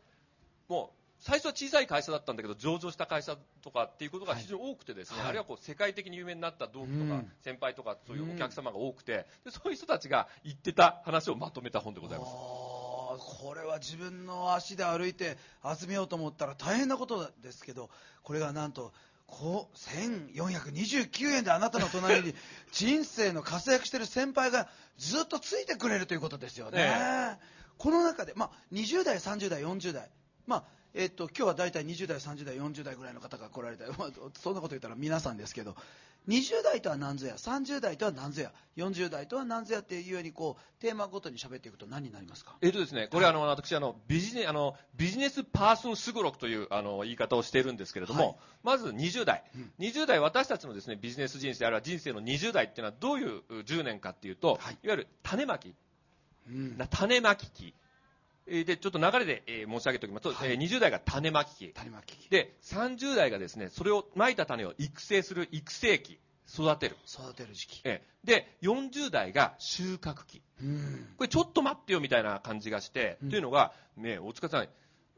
う、もう、最初は小さい会社だったんだけど上場した会社とかっていうことが非常に多くてですね、はい、あるいはこう世界的に有名になった同期とか先輩とかそういうお客様が多くて、でそういう人たちが言ってた話をまとめた本でございます。これは自分の足で歩いて集めようと思ったら大変なことですけどこれがなんとこう1429円であなたの隣に 人生の活躍してる先輩がずっとついてくれるということですよね。ねこの中で、まあ、20代、30代、40代、まあ、えっと、今日は大体20代、30代、40代ぐらいの方が来られた、まあ、そんなこと言ったら皆さんですけど、20代とは何ぞや、30代とは何ぞや、40代とは何ぞやっていうようにこうテーマごとに喋っていくと何になりますか？えっとですね、これ、あの私あのビジネあのビジネスパーソンすごろくというあの言い方をしているんですけれども、はい、まず20代、うん、20代私たちのですねビジネス人生あるいは人生の20代っていうのはどういう10年かっていうと、はい、いわゆる種まき、うん、種まき期。で、ちょっと流れで、えー、申し上げておきますと、はい、えー、20代が種まき期。種まき期。で、30代がですね、それを、まいた種を育成する育成期。育てる。育てる時期。えー、で、40代が収穫期。これちょっと待ってよみたいな感じがして、というのが、ね、大塚さん、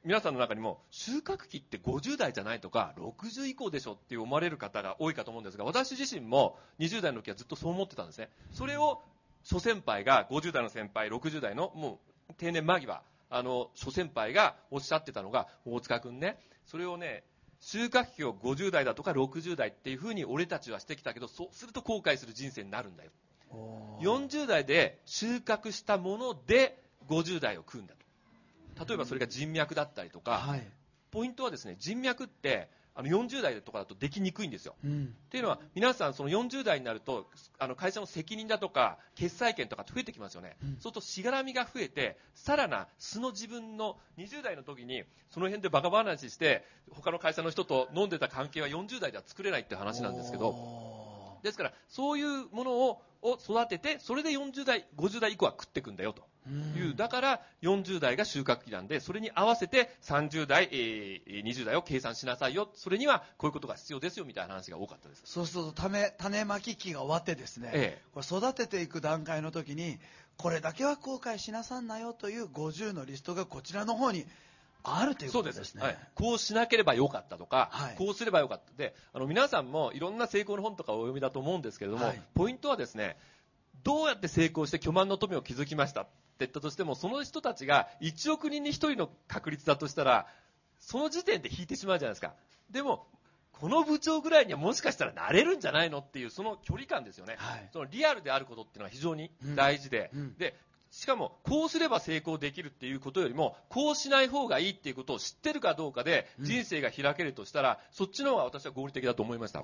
皆さんの中にも収穫期って50代じゃないとか60以降でしょって思われる方が多いかと思うんですが私自身も20代の時はずっとそう思ってたんですねそれを諸先輩が50代の先輩60代のもう定年間際あの、諸先輩がおっしゃってたのが、大塚君ね、それをね、収穫期を50代だとか60代っていうふうに俺たちはしてきたけど、そうすると後悔する人生になるんだよ。40代で収穫したもので50代を食うんだと。例えばそれが人脈だったりとか、はい、ポイントはですね、人脈って、あの40代とかだとできにくいんですよ。うん、っていうのは皆さんその40代になるとあの会社の責任だとか決裁権とか増えてきますよね、うん、そうするとしがらみが増えてさらな素の自分の20代の時にその辺でバカ話して他の会社の人と飲んでた関係は40代では作れないって話なんですけど。ですからそういうものをを育ててそれで40代50代以降は食っていくんだよというだから40代が収穫期なんでそれに合わせて30代、えー、20代を計算しなさいよ。それにはこういうことが必要ですよみたいな話が多かったです。そうすると種種まき期が終わってですね、ええ、これ育てていく段階の時にこれだけは後悔しなさんなよという50のリストがこちらの方にあるということですね。はい、こうしなければよかったとか、はい、こうすればよかった。で、あの皆さんもいろんな成功の本とかお読みだと思うんですけれども、はい、ポイントはですね、どうやって成功して巨万の富を築きました？言ったとしても、その人たちが1億人に1人の確率だとしたら、その時点で引いてしまうじゃないですか。でも、この部長ぐらいにはもしかしたらなれるんじゃないのっていうその距離感ですよね、はい、そのリアルであることっていうのは非常に大事で、うん。うん、でしかも、こうすれば成功できるっていうことよりも、こうしない方がいいっていうことを知ってるかどうかで、人生が開けるとしたら、うん、そっちの方が私は合理的だと思いました。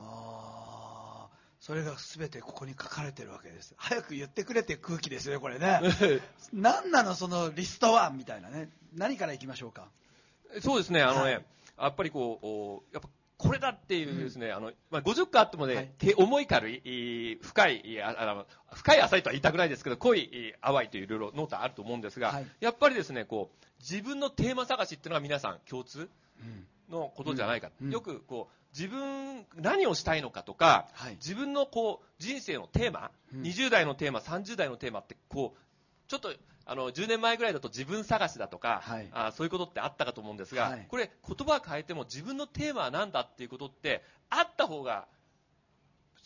あそれが全てここに書かれてるわけです。早く言ってくれって空気ですよね、これね。何なの、そのリストはみたいなね。何からいきましょうか。そうですね、あのね、はい、やっぱりこう、やっぱこれだっていうですね、うん、あの、まあ、50回あってもね、はい、重い軽い、深い、あの、深い浅いとは言いたくないですけど、濃い、淡いといういろいろノートあると思うんですが、はい、やっぱりですね、こう、自分のテーマ探しっていうのが皆さん共通のことじゃないか。うん、よく、こう、自分、何をしたいのかとか、はい、自分のこう、人生のテーマ、うん、20代のテーマ、30代のテーマって、こう、ちょっとあの10年前ぐらいだと自分探しだとか、はい、あそういうことってあったかと思うんですが、はい、これ、言葉を変えても自分のテーマは何だっていうことってあった方が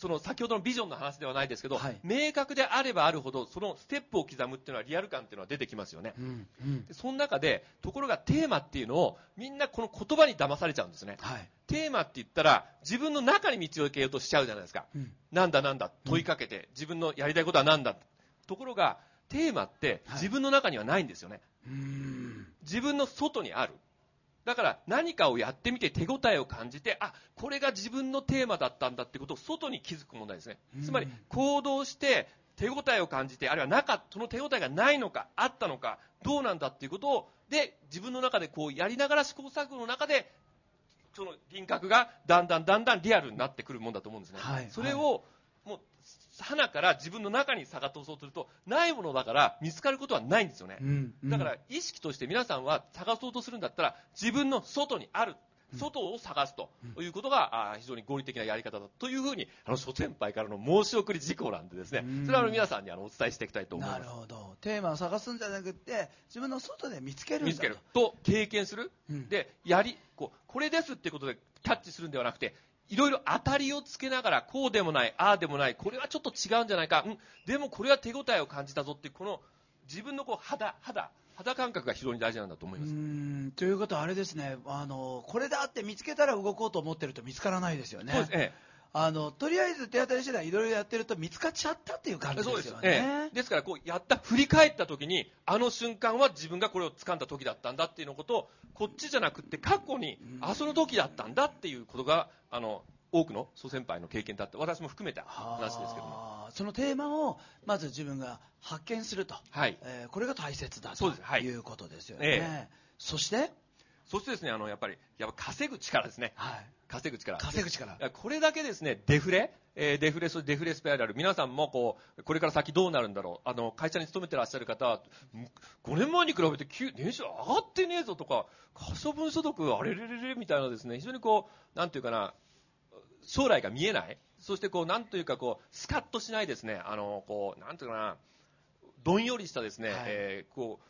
その先ほどのビジョンの話ではないですけど、はい、明確であればあるほどそのステップを刻むっていうのはリアル感っていうのは出てきますよね、うんうん、その中でところがテーマっていうのをみんなこの言葉に騙されちゃうんですね、はい、テーマって言ったら自分の中に道を行けようとしちゃうじゃないですか、うん、なんだなんだ問いかけて、自分のやりたいことは何だところがテーマって自分の中にはないんですよね、はい、自分の外にあるだから何かをやってみて手応えを感じてあこれが自分のテーマだったんだってことを外に気づく問題ですね。つまり行動して手応えを感じてあるいはなかその手応えがないのかあったのかどうなんだっていうことをで自分の中でこうやりながら試行錯誤の中でその輪郭がだんだんだんだんリアルになってくるもんだと思うんですね、はい、それをもう花から自分の中に差が通そうとするとないものだから見つかることはないんですよね、うんうん、だから意識として皆さんは探そうとするんだったら自分の外にある外を探すということが、非常に合理的なやり方だというふうにあの諸先輩からの申し送り事項なんでですね。それは皆さんにあのお伝えしていきたいと思います。なるほど。テーマを探すんじゃなくて自分の外で見つける見つけると経験する、うん、でやりこうこれですっていうことでキャッチするんではなくていろいろ当たりをつけながら、こうでもない、ああでもない、これはちょっと違うんじゃないか、うん、でもこれは手応えを感じたぞっていう、この自分のこう肌、肌、肌感覚が非常に大事なんだと思います。うんということはあれですね、あの、これだって見つけたら動こうと思ってると見つからないですよね。そうですね。あのとりあえず手当たり次第いろいろやってると見つかっちゃったっていう感じですよね。ええ、ですからこうやった振り返った時にあの瞬間は自分がこれを掴んだ時だったんだっていうのことをこっちじゃなくて過去に、あその時だったんだっていうことがあの多くの諸先輩の経験だって私も含めた話ですけども。そのテーマをまず自分が発見すると、はい。えー、これが大切だとい。うことですよね、えー、そして？そしてですねあのやっぱりやっぱ稼ぐ力ですね、はい、稼ぐ力。稼ぐ力。これだけですねデフレ、えー、デフレそデフレスペアラル皆さんもこうこれから先どうなるんだろう。あの会社に勤めてらっしゃる方は5年前に比べて年収上がってねえぞとか可処分所得あれれれれみたいなですね非常にこうなんていうかな将来が見えない、そしてこう、なんというかこう、スカッとしないですね、あの、こう、なんていうかな、どんよりしたですね、はい、えー、こう、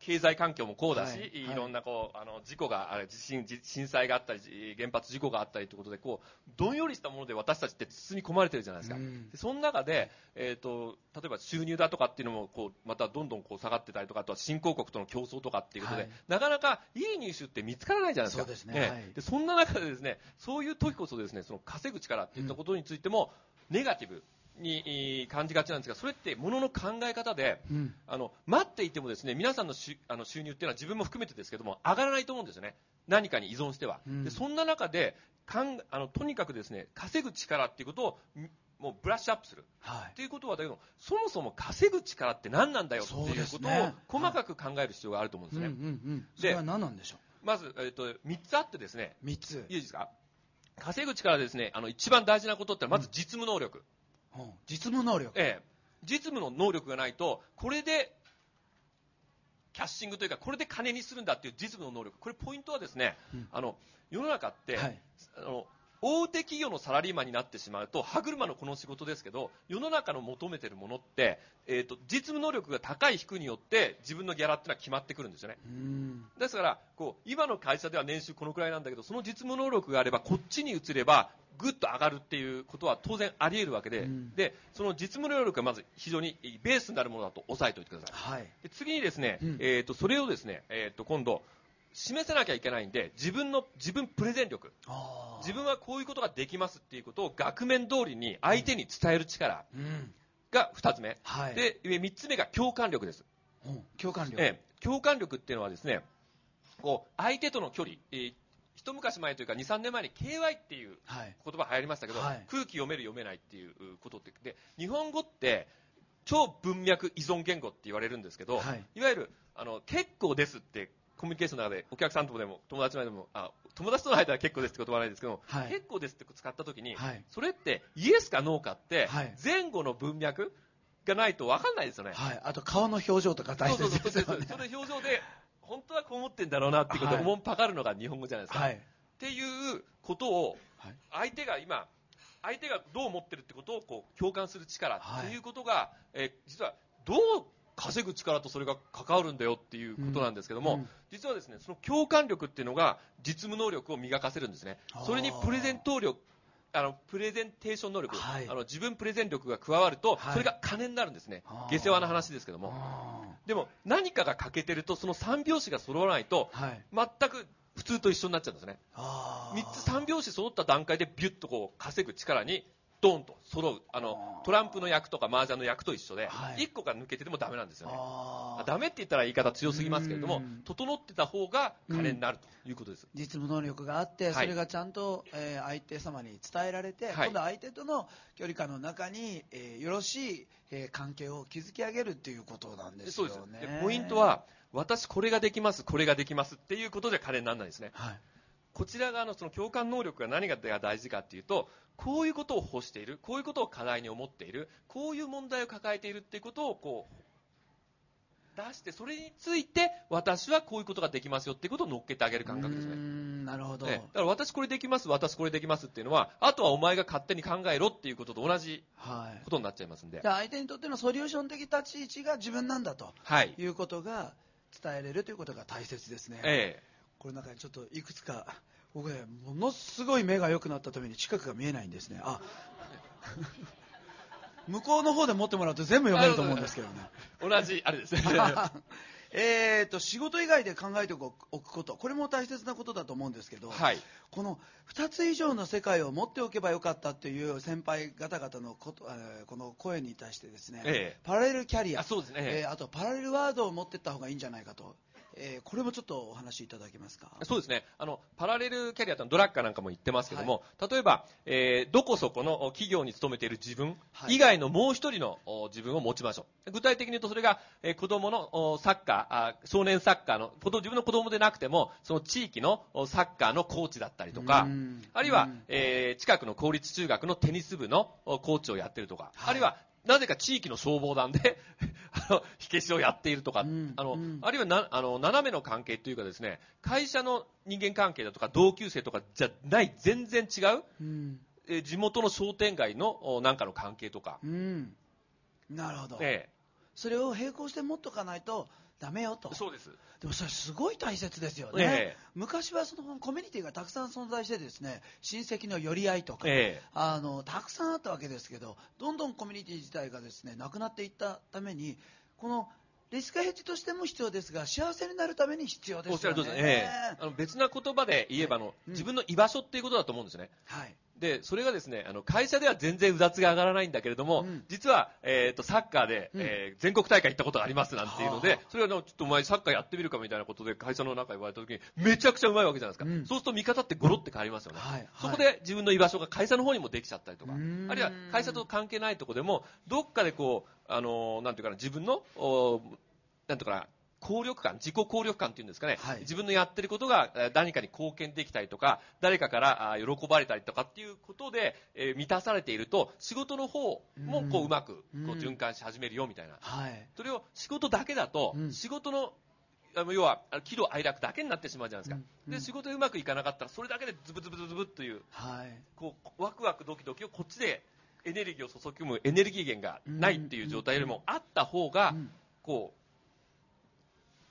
経済環境もこうだし、はい、い。ろんなこうあの事故が地震震災があったり原発事故があったりということでこうどんよりしたもので私たちって包み込まれてるじゃないですか、うん、でその中で、えーと、例えば収入だとかっていうのもこうまたどんどんこう下がってたりとかあとは新興国との競争とかっていうことで、はい、なかなかいい入手って見つからないじゃないですか。そね、ね。はい、でそんな中でですねそういう時こそですねその稼ぐ力っていったことについても、うん、ネガティブに感じがちなんですが、それってものの考え方で、うん、あの待っていてもですね皆さんのしあの収入っていうのは自分も含めてですけども上がらないと思うんですよね、何かに依存しては。うん、でそんな中でかんあのとにかくですね稼ぐ力っていうことをもうブラッシュアップする、はい、っていうことはだけどそもそも稼ぐ力って何なんだよっていうことを細かく考える必要があると思うんですね。うんうんうん、それは何なんでしょう？まず、えーと、と3つあってですね。3つ。いいですか？稼ぐ力ですねあの一番大事なことってまず実務能力、うん、実務能力。ええ。実務の能力がないとこれでキャッシングというかこれで金にするんだっていう実務の能力。これポイントはですね、うん、あの世の中って、はい、あの大手企業のサラリーマンになってしまうと歯車のこの仕事ですけど世の中の求めているものって、えーと、実務能力が高い低いによって自分のギャラっていうのは決まってくるんですよね。ですからこう今の会社では年収このくらいなんだけどその実務能力があればこっちに移ればぐっと上がるっていうことは当然あり得るわけで,、でその実務能力がまず非常にベースになるものだと押さえておいてください、はい、で次にですね、うん、えーと、それをですね、えーと今度示さなきゃいけないんで自分の自分プレゼン力。自分はこういうことができますっていうことを額面通りに相手に伝える力。が2つ目、はい、で3つ目が共感力です、うん、共感力、ええ、共感力っていうのはですねこう相手との距離、えー、一昔前というか23年前に KY っていう言葉流行りましたけど、はい、空気読める読めないっていうことって。で日本語って超文脈依存言語って言われるんですけど、はい、いわゆるあの結構ですってコミュニケーションの中でお客さんとでも友達の間でもあ友達との間は結構ですって言葉はないですけど、はい、結構ですって使った時に、はい、それってイエスかノーかって、前後の文脈がないと分かんないですよね、はい、あと顔の表情とか大切ですよね。そうそうそうそれ表情で本当はこう思ってんだろうなっていうことを思んぱかるのが日本語じゃないですか、っていうことを相手が今相手がどう思ってるってことをこう共感する力っていうことが、え実はどう稼ぐ力とそれが関わるんだよっていうことなんですけども、うん。うん、実はですねその共感力っていうのが実務能力を磨かせるんですね。それにプレゼント力あのプレゼンテーション能力、はい、あの自分プレゼン力が加わると、はい、それが金になるんですね、下世話な話ですけども。でも何かが欠けてるとその3拍子が揃わないと、はい、全く普通と一緒になっちゃうんですね。3つ3拍子揃った段階でビュッとこう稼ぐ力にドンと揃うあのトランプの役とか麻雀の役と一緒で、はい、1個が抜けててもダメなんですよね。ダメって言ったら言い方強すぎますけれども整ってた方が金になるということです、実務能力があって、それがちゃんと、えー、相手様に伝えられて、はい、今度は相手との距離感の中に、えー、よろしい、えー、関係を築き上げるっていうことなんですよね。そうですポイントは私これができますこれができますっていうことじゃ金にならないですね、はいこちら側のその共感能力が何が大事かっていうとこういうことを欲しているこういうことを課題に思っているこういう問題を抱えているっていうことをこう出してそれについて私はこういうことができますよっていうことを乗っけてあげる感覚ですね。なるほど、ね、だから私これできます私これできますっていうのはあとはお前が勝手に考えろっていうことと同じことになっちゃいますんで、はい、相手にとってのソリューション的立ち位置が自分なんだと、はい、いうことが伝えれるということが大切ですね、ええこれ中にちょっといくつか僕ねものすごい目が良くなったために近くが見えないんですね。あ 向こうの方で持ってもらうと全部読めると思うんですけどね。同じあれです。ね えーと仕事以外で考えておくこと。これも大切なことだと思うんですけど、はい、この2つ以上の世界を持っておけばよかったっていう先輩方々のこと、えー、この声に対してですね、ええ、パラレルキャリアあそうですね、えー、あとパラレルワードを持っていった方がいいんじゃないかとえー、これもちょっとお話しいただけますか？そうですね。あのパラレルキャリアとドラッカーなんかも言ってますけども、はい、例えば、えー、どこそこの企業に勤めている自分以外のもう一人の自分を持ちましょう。具体的に言うとそれが、えー、子供のサッカーあ少年サッカーの自分の子供でなくてもその地域のサッカーのコーチだったりとかあるいは、えー、近くの公立中学のテニス部のコーチをやってるとか、はい、あるいはなぜか地域の消防団で あの、火消しをやっているとか、うん、あの、うん、あるいはな、あの、斜めの関係というかですね、会社の人間関係だとか、同級生とかじゃない、全然違う、うん、え地元の商店街のなんかの関係とか。なるほど。ええ、それを並行して持っとかないと、ダメよと。そうです。でもそれすごい大切ですよね、え昔はそのコミュニティがたくさん存在してですね親戚の寄り合いとか、えあのたくさんあったわけですけどどんどんコミュニティ自体がですねなくなっていったためにこのリスクヘッジとしても必要ですが幸せになるために必要ですよね。おっしゃるとええ、あの別な言葉で言えばの、うん、自分の居場所っていうことだと思うんですね。はい。で、それがですね、あの、会社では全然うだつが上がらないんだけれども、うん、実は、えっ、ー、と、サッカーで、うん、えー、全国大会行ったことがありますなんていうので、それは、ちょっとお前サッカーやってみるかみたいなことで会社の中言われた時に、めちゃくちゃうまいわけじゃないですか。うん、そうすると見方ってゴロって変わりますよね。はいはい、そこで自分の居場所が会社の方にもできちゃったりとか、あるいは会社と関係ないところでも、どっかでこう、あのー、なんていうかな、自分の、なんていうかな、効力感、自己効力感っていうんですかね、はい、自分のやってることが何かに貢献できたりとか、誰かから喜ばれたりとかっていうことで、えー、満たされていると、仕事の方もこううまくこう循環し始めるよみたいな。はい、それを仕事だけだと、仕事の要は喜怒哀楽だけになってしまうじゃないですか、うん、で仕事でうまくいかなかったらそれだけでズブズブズブという、はい、こうワクワクドキドキをこっちでエネルギーを注ぎ込むエネルギー源がないっていう状態よりもあった方が、こう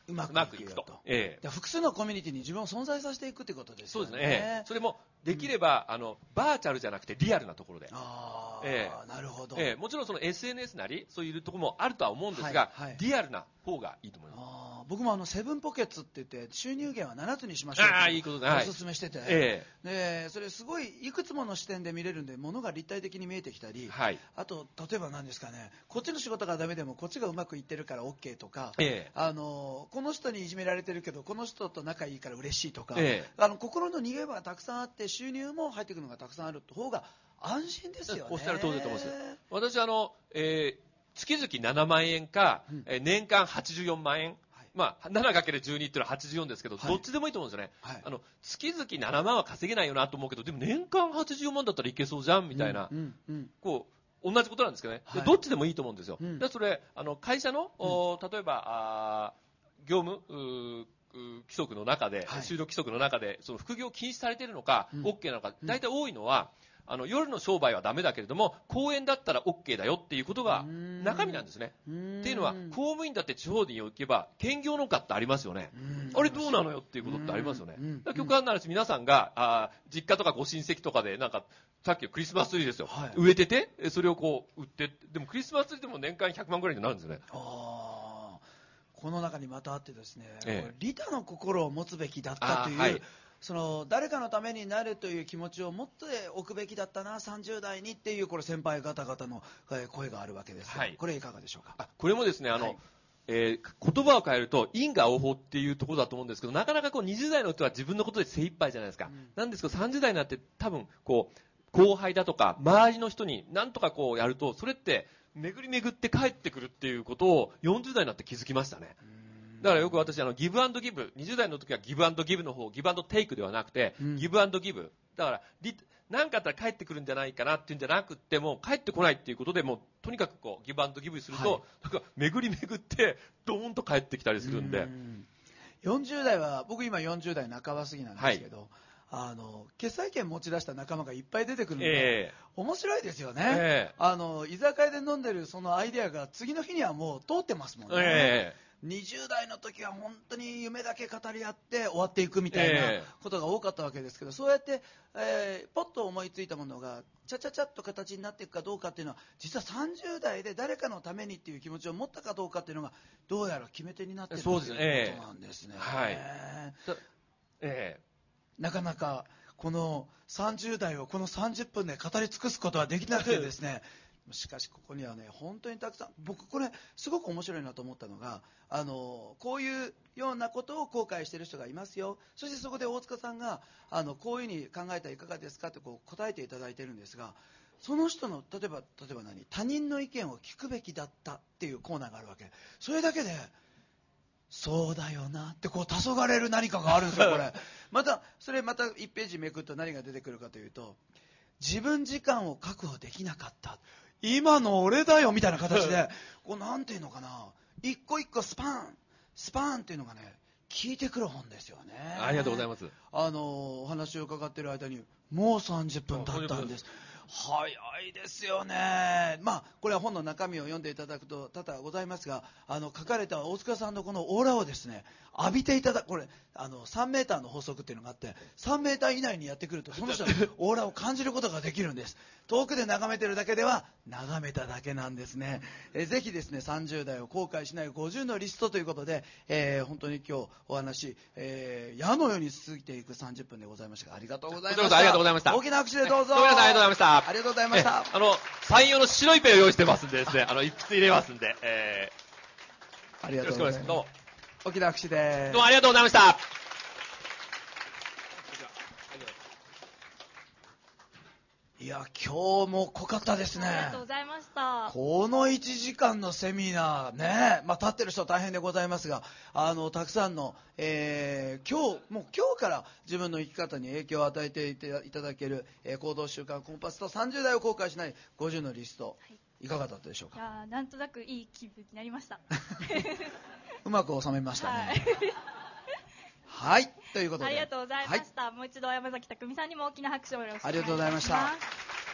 うまくいくと。ええ、複数のコミュニティに自分を存在させていくってことですよね。そうですね。ええ、それもできれば、うん、あのバーチャルじゃなくてリアルなところで。ああ、ええ、なるほど、ええ。もちろんその SNS なりそういうところもあるとは思うんですが、はいはい、リアルな方がいいと思います。僕もあのセブンポケッツって言って収入源は7つにしましょうあいいことおすすめしてて、ええ、でそれすごいいくつもの視点で見れるんで物が立体的に見えてきたり、はい、あと例えば何ですかねこっちの仕事がダメでもこっちがうまくいってるから OK とか、ええ、あのこの人にいじめられてるけどこの人と仲いいから嬉しいとか、ええ、あの心の逃げ場がたくさんあって収入も入ってくるのがたくさんある方が安心ですよね。おっしゃる通りだと思います。私あの、えー、月々7万円か、うん、え年間84万円。まあ、7×12 っていうのは84ですけど、はい、どっちでもいいと思うんですよね。はい、あの、月々7万は稼げないよなと思うけど、でも年間84万だったらいけそうじゃんみたいな、うんうんうん、こう、同じことなんですけどね。はい、どっちでもいいと思うんですよ。うん、で、それ、あの、会社の、うん、例えば、あ業務、規則の中で、就労規則の中で、その副業禁止されているのか、うん、OK なのか、大体多いのは、あの夜の商売はダメだけれども公園だったら OK だよっていうことが中身なんですね。っていうのは公務員だって地方に行けば兼業農家ってありますよね。あれどうなのよっていうことってありますよね。極端な話皆さんがあ実家とかご親戚とかでなんかさっきのクリスマスツリーですよ、はい、植えててそれをこう売ってでもクリスマスツリーでも年間100万ぐらいになるんですよね。あこの中にまたあってですね、ええ、利他の心を持つべきだったという、はい、その誰かのためになるという気持ちを持っておくべきだったな30代にっていうこれ先輩方々の声があるわけです、はい、これいかがでしょうか？これもですねあの、はい、えー、言葉を変えると因果応報っていうところだと思うんですけどなかなかこう20代の人は自分のことで精一杯じゃないですか、うん、なんですけど30代になって多分こう後輩だとか周りの人になんとかこうやるとそれって巡り巡って帰ってくるっていうことを40代になって気づきましたね。うんだからよく私、あの、ギブアンドギブ、20代の時はギブアンドギブの方、ギブアンドテイクではなくて、うん、ギブアンドギブ。だから、何かあったら帰ってくるんじゃないかなっていうんじゃなくても、帰ってこないっていうことでもう、とにかくこう、ギブアンドギブすると、はい、なんか巡り巡って、ドーンと帰ってきたりするんで。ん。40代は、僕今40代半ば過ぎなんですけど、はい。あの決済権持ち出した仲間がいっぱい出てくるので、えー、面白いですよね、えー、あの居酒屋で飲んでるそのアイデアが次の日にはもう通ってますもんね、え20代の時は本当に夢だけ語り合って終わっていくみたいなことが多かったわけですけど、そうやって、えー、ポッと思いついたものがちゃちゃちゃっと形になっていくかどうかっていうのは実は30代で誰かのためにっていう気持ちを持ったかどうかっていうのがどうやら決め手になっているということなんですね。はい、えー、なかなかこの30代をこの30分で語り尽くすことはできなくてですねしかしここにはね本当にたくさん僕これすごく面白いなと思ったのがあのこういうようなことを後悔している人がいますよ。そしてそこで大塚さんがあのこういうふうに考えたらいかがですかってこう答えていただいてるんですがその人の例えば例えば何他人の意見を聞くべきだったっていうコーナーがあるわけ。それだけでそうだよなってこう黄昏れる何かがあるんですよこれ。またそれまた1ページめくると何が出てくるかというと自分時間を確保できなかった今の俺だよみたいな形で、こうなんていうのかな、一個一個スパン、スパンっていうのがね、聞いてくる本ですよね。ありがとうございます。あの、お話を伺ってる間に、もう30分経ったんです。早いですよね。まあ、これは本の中身を読んでいただくと多々ございますが、あの、書かれた大塚さんのこのオーラをですね、浴びていただく、これ、あの、3メーターの法則っていうのがあって、3メーター以内にやってくると、その人のオーラを感じることができるんです。遠くで眺めてるだけでは、眺めただけなんですね。えぜひですね、30代を後悔しない50のリストということで、えー、本当に今日お話、えー、矢のように過ぎていく30分でございましたが、ありがとうございました。ありがとうございました。大きな拍手でどうぞ。皆さんありがとうございました。ありがとうございました。あの、サイン用の白いペンを用意してますんでですね、あの、一筆入れますんで、えー、ありがとうございます。どうも。大きな拍手でどうもありがとうございました。いや、今日も濃かったですね。ありがとうございました。この1時間のセミナーね、まあ、立ってる人は大変でございますが、あの、たくさんの、えー、今日、もう今日から自分の生き方に影響を与えていただける、えー、行動習慣コンパスと30代を後悔しない50のリスト、はい、いかがだったでしょうか？いやなんとなくいい気分になりました。うまく収めましたね。はい、ということで。ありがとうございました。はい、もう一度山崎匠さんにも大きな拍手をよろしくお願いします。ありがとうございました。